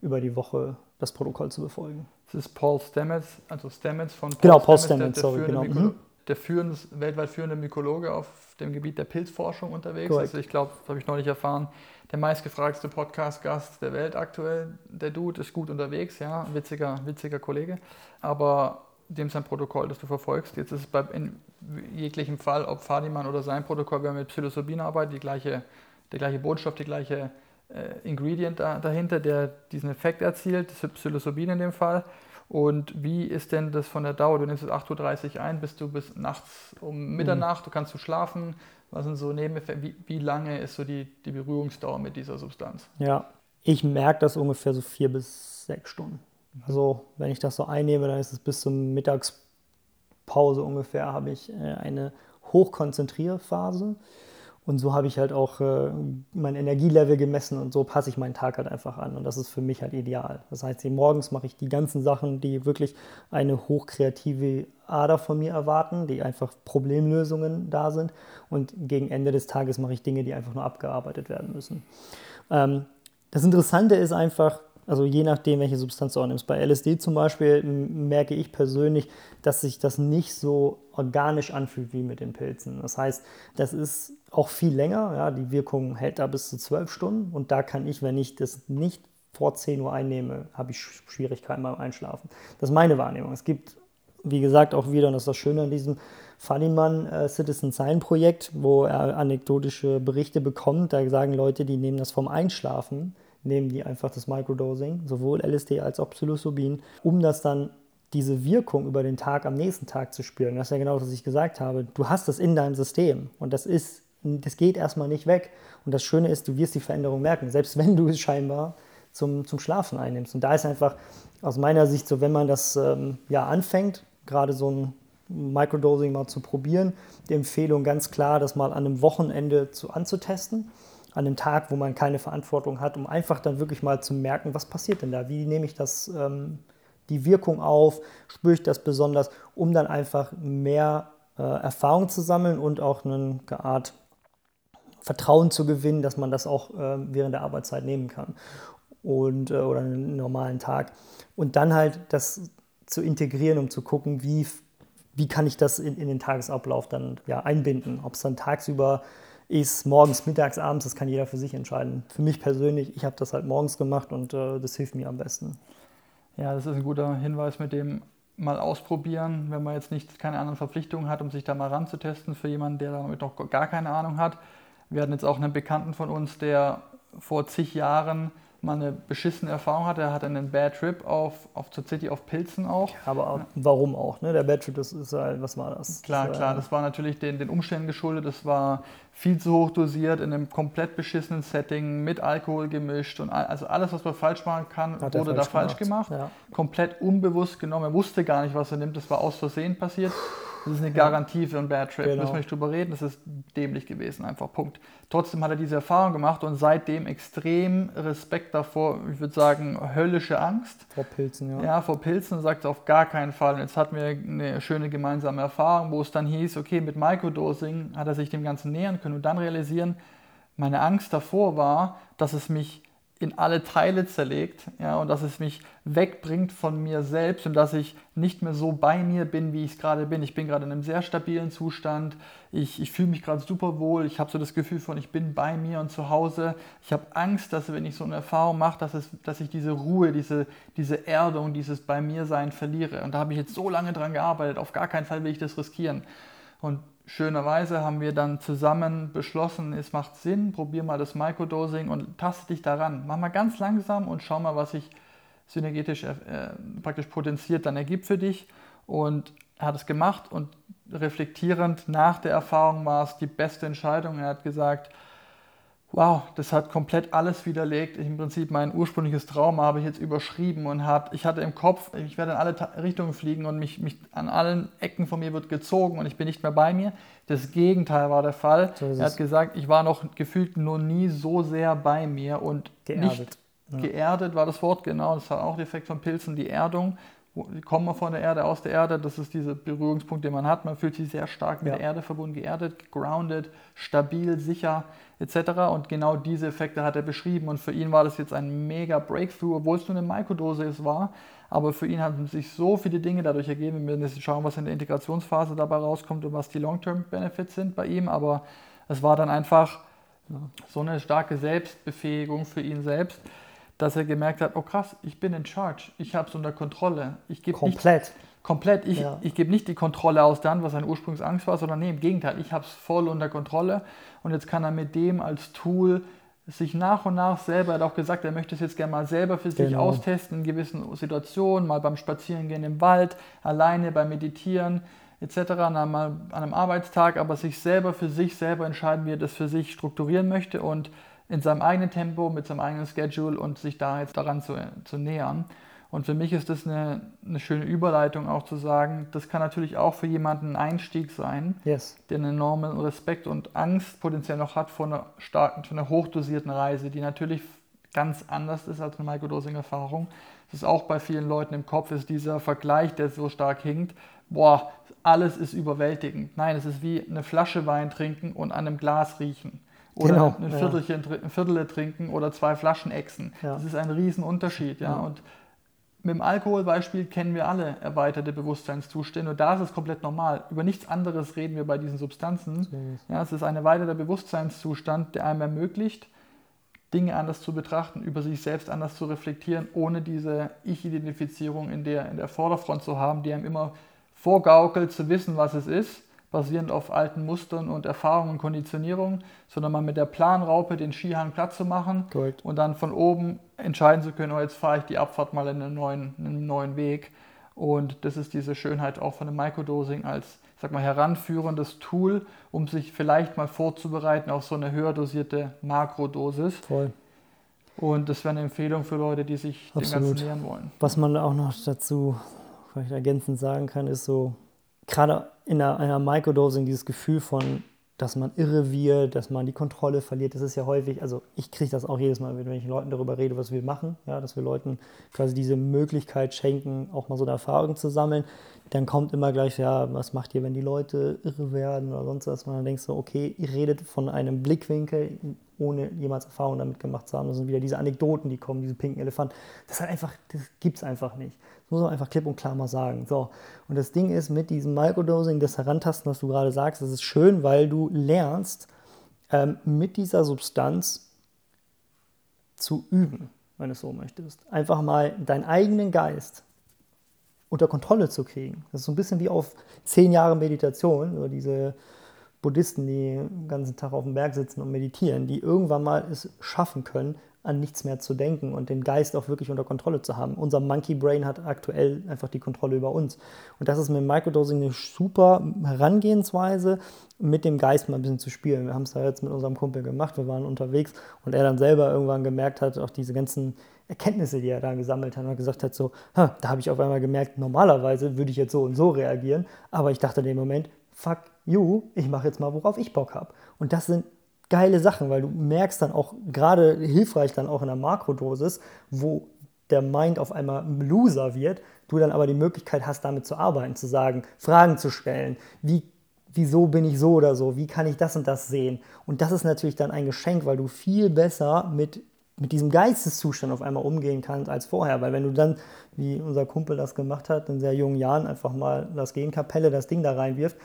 über die Woche das Protokoll zu befolgen. Das ist Paul Stamets, also Stamets von Paul Genau, Paul Stamets, sorry, genau. Mhm der führende, weltweit führende Mykologe auf dem Gebiet der Pilzforschung unterwegs. Correct. Also ich glaube, das habe ich neulich erfahren, der meistgefragteste Podcast-Gast der Welt aktuell. Der Dude ist gut unterwegs, ja, witziger, witziger Kollege. Aber dem sein Protokoll, das du verfolgst, jetzt ist es bei in jeglichem Fall, ob Fadiman oder sein Protokoll, wenn man mit Psilocybin arbeitet, die gleiche, der gleiche Botschaft, die gleiche äh, Ingredient da, dahinter, der diesen Effekt erzielt, das ist Psilocybin in dem Fall. Und wie ist denn das von der Dauer? Du nimmst es 8.30 Uhr ein, bist du bis nachts um Mitternacht, du kannst du schlafen. Was sind so Nebeneffekte? Wie, wie lange ist so die, die Berührungsdauer mit dieser Substanz? Ja, ich merke das ungefähr so vier bis sechs Stunden. Also wenn ich das so einnehme, dann ist es bis zur Mittagspause ungefähr, habe ich äh, eine Hochkonzentrierphase. Und so habe ich halt auch äh, mein Energielevel gemessen und so passe ich meinen Tag halt einfach an. Und das ist für mich halt ideal. Das heißt, morgens mache ich die ganzen Sachen, die wirklich eine hochkreative Ader von mir erwarten, die einfach Problemlösungen da sind. Und gegen Ende des Tages mache ich Dinge, die einfach nur abgearbeitet werden müssen. Ähm, das Interessante ist einfach, also je nachdem, welche Substanz du auch nimmst. Bei LSD zum Beispiel merke ich persönlich, dass sich das nicht so organisch anfühlt wie mit den Pilzen. Das heißt, das ist auch viel länger. Ja, die Wirkung hält da bis zu zwölf Stunden. Und da kann ich, wenn ich das nicht vor 10 Uhr einnehme, habe ich Schwierigkeiten beim Einschlafen. Das ist meine Wahrnehmung. Es gibt, wie gesagt, auch wieder, und das ist das Schöne an diesem Funnyman äh, Citizen Sign Projekt, wo er anekdotische Berichte bekommt. Da sagen Leute, die nehmen das vom Einschlafen nehmen die einfach das Microdosing, sowohl LSD als auch Psilocybin, um das dann diese Wirkung über den Tag am nächsten Tag zu spüren. Das ist ja genau was ich gesagt habe. Du hast das in deinem System und das ist, das geht erstmal nicht weg. Und das Schöne ist, du wirst die Veränderung merken, selbst wenn du es scheinbar zum, zum Schlafen einnimmst. Und da ist einfach aus meiner Sicht so, wenn man das ähm, ja anfängt, gerade so ein Microdosing mal zu probieren, die Empfehlung ganz klar, das mal an einem Wochenende zu, anzutesten an einem Tag, wo man keine Verantwortung hat, um einfach dann wirklich mal zu merken, was passiert denn da? Wie nehme ich das, ähm, die Wirkung auf? Spüre ich das besonders, um dann einfach mehr äh, Erfahrung zu sammeln und auch eine Art Vertrauen zu gewinnen, dass man das auch äh, während der Arbeitszeit nehmen kann und, äh, oder einen normalen Tag. Und dann halt das zu integrieren, um zu gucken, wie, wie kann ich das in, in den Tagesablauf dann ja, einbinden. Ob es dann tagsüber ist morgens, mittags, abends, das kann jeder für sich entscheiden. Für mich persönlich, ich habe das halt morgens gemacht und äh, das hilft mir am besten. Ja, das ist ein guter Hinweis mit dem mal ausprobieren, wenn man jetzt nicht keine anderen Verpflichtungen hat, um sich da mal ranzutesten für jemanden, der damit noch gar keine Ahnung hat. Wir hatten jetzt auch einen Bekannten von uns, der vor zig Jahren mal eine beschissene Erfahrung hatte. Er hatte einen Bad Trip auf, auf zur City auf Pilzen auch. Aber warum auch? Ne? Der Bad Trip, das ist halt, was war das? Klar, das klar, das war natürlich den, den Umständen geschuldet. Das war viel zu hoch dosiert in einem komplett beschissenen Setting mit Alkohol gemischt und also alles, was man falsch machen kann, wurde falsch da falsch gemacht. gemacht. Ja. Komplett unbewusst genommen. Er wusste gar nicht, was er nimmt. Das war aus Versehen passiert. Das ist eine Garantie für einen Bad Trip. Genau. Müssen wir nicht drüber reden, das ist dämlich gewesen, einfach Punkt. Trotzdem hat er diese Erfahrung gemacht und seitdem extrem Respekt davor, ich würde sagen, höllische Angst. Vor Pilzen, ja. Ja, vor Pilzen sagt er auf gar keinen Fall. Und jetzt hatten wir eine schöne gemeinsame Erfahrung, wo es dann hieß, okay, mit Microdosing hat er sich dem Ganzen nähern können und dann realisieren, meine Angst davor war, dass es mich in alle Teile zerlegt ja, und dass es mich wegbringt von mir selbst und dass ich nicht mehr so bei mir bin, wie ich es gerade bin. Ich bin gerade in einem sehr stabilen Zustand, ich, ich fühle mich gerade super wohl, ich habe so das Gefühl von, ich bin bei mir und zu Hause. Ich habe Angst, dass wenn ich so eine Erfahrung mache, dass, es, dass ich diese Ruhe, diese, diese Erdung, dieses Bei mir Sein verliere. Und da habe ich jetzt so lange dran gearbeitet, auf gar keinen Fall will ich das riskieren. Und schönerweise haben wir dann zusammen beschlossen, es macht Sinn, probier mal das Microdosing und taste dich daran. Mach mal ganz langsam und schau mal, was sich synergetisch äh, praktisch potenziert dann ergibt für dich. Und er hat es gemacht und reflektierend nach der Erfahrung war es die beste Entscheidung. Er hat gesagt, wow, das hat komplett alles widerlegt. Im Prinzip mein ursprüngliches Trauma habe ich jetzt überschrieben und hat, ich hatte im Kopf, ich werde in alle Richtungen fliegen und mich, mich an allen Ecken von mir wird gezogen und ich bin nicht mehr bei mir. Das Gegenteil war der Fall. So er hat gesagt, ich war noch gefühlt noch nie so sehr bei mir und geerdet. nicht ja. geerdet war das Wort, genau. Das hat auch der Effekt von Pilzen, die Erdung kommen wir von der Erde, aus der Erde. Das ist dieser Berührungspunkt, den man hat. Man fühlt sich sehr stark mit ja. der Erde verbunden, geerdet, grounded, stabil, sicher etc. Und genau diese Effekte hat er beschrieben. Und für ihn war das jetzt ein mega Breakthrough, obwohl es nur eine Mikrodose war. Aber für ihn haben sich so viele Dinge dadurch ergeben. Wir müssen jetzt schauen, was in der Integrationsphase dabei rauskommt und was die Long-Term-Benefits sind bei ihm. Aber es war dann einfach so eine starke Selbstbefähigung für ihn selbst dass er gemerkt hat, oh krass, ich bin in charge, ich habe es unter Kontrolle. Ich komplett. Nicht, komplett. Ich, ja. ich gebe nicht die Kontrolle aus der Hand, was seine Ursprungsangst war, sondern nee, im Gegenteil, ich habe es voll unter Kontrolle. Und jetzt kann er mit dem als Tool sich nach und nach selber, er hat auch gesagt, er möchte es jetzt gerne mal selber für sich genau. austesten in gewissen Situationen, mal beim Spazierengehen im Wald, alleine beim Meditieren etc., an einem, an einem Arbeitstag, aber sich selber für sich selber entscheiden, wie er das für sich strukturieren möchte und in seinem eigenen Tempo, mit seinem eigenen Schedule und sich da jetzt daran zu, zu nähern. Und für mich ist das eine, eine schöne Überleitung auch zu sagen, das kann natürlich auch für jemanden ein Einstieg sein, yes. der einen enormen Respekt und Angst potenziell noch hat vor einer starken, vor einer hochdosierten Reise, die natürlich ganz anders ist als eine Microdosing-Erfahrung. Das ist auch bei vielen Leuten im Kopf, ist dieser Vergleich, der so stark hinkt, boah, alles ist überwältigend. Nein, es ist wie eine Flasche Wein trinken und an einem Glas riechen. Oder genau, ein, Viertelchen, ja. ein Viertel trinken oder zwei Flaschen Exen. Ja. Das ist ein Riesenunterschied. Ja? ja. Und mit dem Alkoholbeispiel kennen wir alle erweiterte Bewusstseinszustände und da ist es komplett normal. Über nichts anderes reden wir bei diesen Substanzen. Ja, es ist ein erweiterter Bewusstseinszustand, der einem ermöglicht, Dinge anders zu betrachten, über sich selbst anders zu reflektieren, ohne diese Ich-Identifizierung in der, in der Vorderfront zu haben, die einem immer vorgaukelt, zu wissen, was es ist basierend auf alten Mustern und Erfahrungen und Konditionierungen, sondern mal mit der Planraupe den Skihang platt zu machen Correct. und dann von oben entscheiden zu können, oh, jetzt fahre ich die Abfahrt mal in einen neuen, in einen neuen Weg. Und das ist diese Schönheit auch von dem Microdosing als, sag mal, heranführendes Tool, um sich vielleicht mal vorzubereiten auf so eine höher dosierte Makrodosis. Voll. Und das wäre eine Empfehlung für Leute, die sich Absolut. dem Ganzen nähern wollen. Was man auch noch dazu vielleicht ergänzend sagen kann, ist so, gerade in einer, einer Microdosing dieses Gefühl von, dass man irre wird, dass man die Kontrolle verliert, das ist ja häufig, also ich kriege das auch jedes Mal, wenn ich Leuten darüber rede, was wir machen, ja, dass wir Leuten quasi diese Möglichkeit schenken, auch mal so eine Erfahrung zu sammeln, dann kommt immer gleich, ja, was macht ihr, wenn die Leute irre werden oder sonst was, man dann denkst so, okay, ihr redet von einem Blickwinkel, ohne jemals Erfahrung damit gemacht zu haben. Das sind wieder diese Anekdoten, die kommen, diese pinken Elefanten. Das das gibt es einfach nicht. Das muss man einfach klipp und klar mal sagen. So. Und das Ding ist, mit diesem Microdosing, das Herantasten, was du gerade sagst, das ist schön, weil du lernst, ähm, mit dieser Substanz zu üben, wenn du es so möchtest. Einfach mal deinen eigenen Geist unter Kontrolle zu kriegen. Das ist so ein bisschen wie auf zehn Jahre Meditation, oder diese Buddhisten, die den ganzen Tag auf dem Berg sitzen und meditieren, die irgendwann mal es schaffen können, an nichts mehr zu denken und den Geist auch wirklich unter Kontrolle zu haben. Unser Monkey Brain hat aktuell einfach die Kontrolle über uns. Und das ist mit Microdosing eine super Herangehensweise, mit dem Geist mal ein bisschen zu spielen. Wir haben es ja jetzt mit unserem Kumpel gemacht, wir waren unterwegs und er dann selber irgendwann gemerkt hat, auch diese ganzen Erkenntnisse, die er da gesammelt hat, und gesagt hat, so, da habe ich auf einmal gemerkt, normalerweise würde ich jetzt so und so reagieren, aber ich dachte in dem Moment, fuck you, ich mache jetzt mal, worauf ich Bock habe. Und das sind geile Sachen, weil du merkst dann auch, gerade hilfreich dann auch in der Makrodosis, wo der Mind auf einmal Loser wird, du dann aber die Möglichkeit hast, damit zu arbeiten, zu sagen, Fragen zu stellen, wie, wieso bin ich so oder so, wie kann ich das und das sehen. Und das ist natürlich dann ein Geschenk, weil du viel besser mit, mit diesem Geisteszustand auf einmal umgehen kannst als vorher. Weil wenn du dann, wie unser Kumpel das gemacht hat, in sehr jungen Jahren einfach mal das Gegenkapelle, das Ding da reinwirft,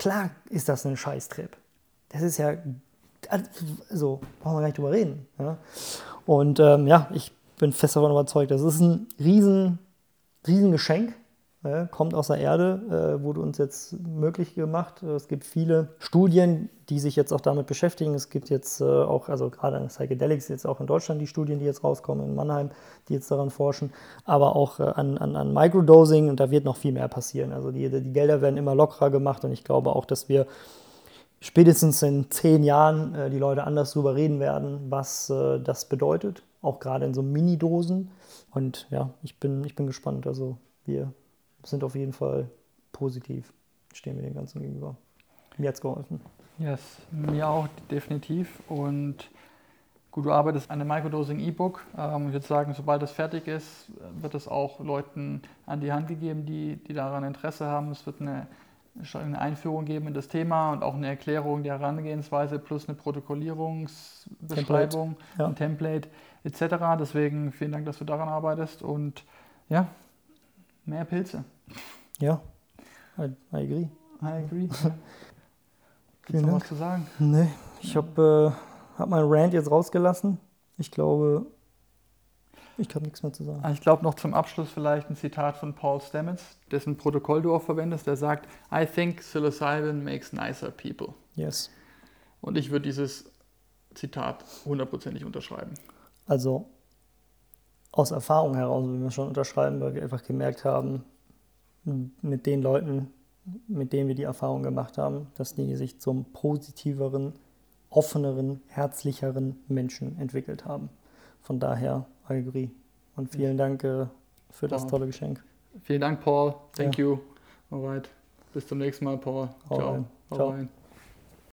klar ist das ein Scheißtrip. Das ist ja so, brauchen wir gar nicht drüber reden. Ja? Und ähm, ja, ich bin fest davon überzeugt, das ist ein riesen, riesen Geschenk, ja, kommt aus der Erde, äh, wurde uns jetzt möglich gemacht. Es gibt viele Studien, die sich jetzt auch damit beschäftigen. Es gibt jetzt äh, auch, also gerade an Psychedelics, jetzt auch in Deutschland die Studien, die jetzt rauskommen, in Mannheim, die jetzt daran forschen, aber auch äh, an, an, an Microdosing und da wird noch viel mehr passieren. Also die, die Gelder werden immer lockerer gemacht und ich glaube auch, dass wir spätestens in zehn Jahren äh, die Leute anders darüber reden werden, was äh, das bedeutet, auch gerade in so Mini-Dosen. Und ja, ich bin, ich bin gespannt. Also wir sind auf jeden Fall positiv, stehen wir dem Ganzen gegenüber. Mir hat es geholfen. Yes, mir auch definitiv. Und gut, du arbeitest an einem Microdosing-E-Book. Ähm, ich würde sagen, sobald das fertig ist, wird es auch Leuten an die Hand gegeben, die, die daran Interesse haben. Es wird eine eine Einführung geben in das Thema und auch eine Erklärung der Herangehensweise plus eine Protokollierungsbeschreibung, Template, ja. ein Template etc. Deswegen vielen Dank, dass du daran arbeitest und ja, mehr Pilze. Ja, I, I agree. I agree. Gibt noch was zu sagen? Nee, ich habe äh, hab meinen Rant jetzt rausgelassen. Ich glaube, ich habe nichts mehr zu sagen. Ich glaube noch zum Abschluss vielleicht ein Zitat von Paul Stamets, dessen Protokoll du auch verwendest, der sagt, I think psilocybin makes nicer people. Yes. Und ich würde dieses Zitat hundertprozentig unterschreiben. Also aus Erfahrung heraus würden wir schon unterschreiben, weil wir einfach gemerkt haben, mit den Leuten, mit denen wir die Erfahrung gemacht haben, dass die sich zum positiveren, offeneren, herzlicheren Menschen entwickelt haben. Von daher Allegorie. Und vielen Dank äh, für das tolle Geschenk. Vielen Dank, Paul. Thank ja. you. Alright. Bis zum nächsten Mal, Paul. Ciao. Ciao.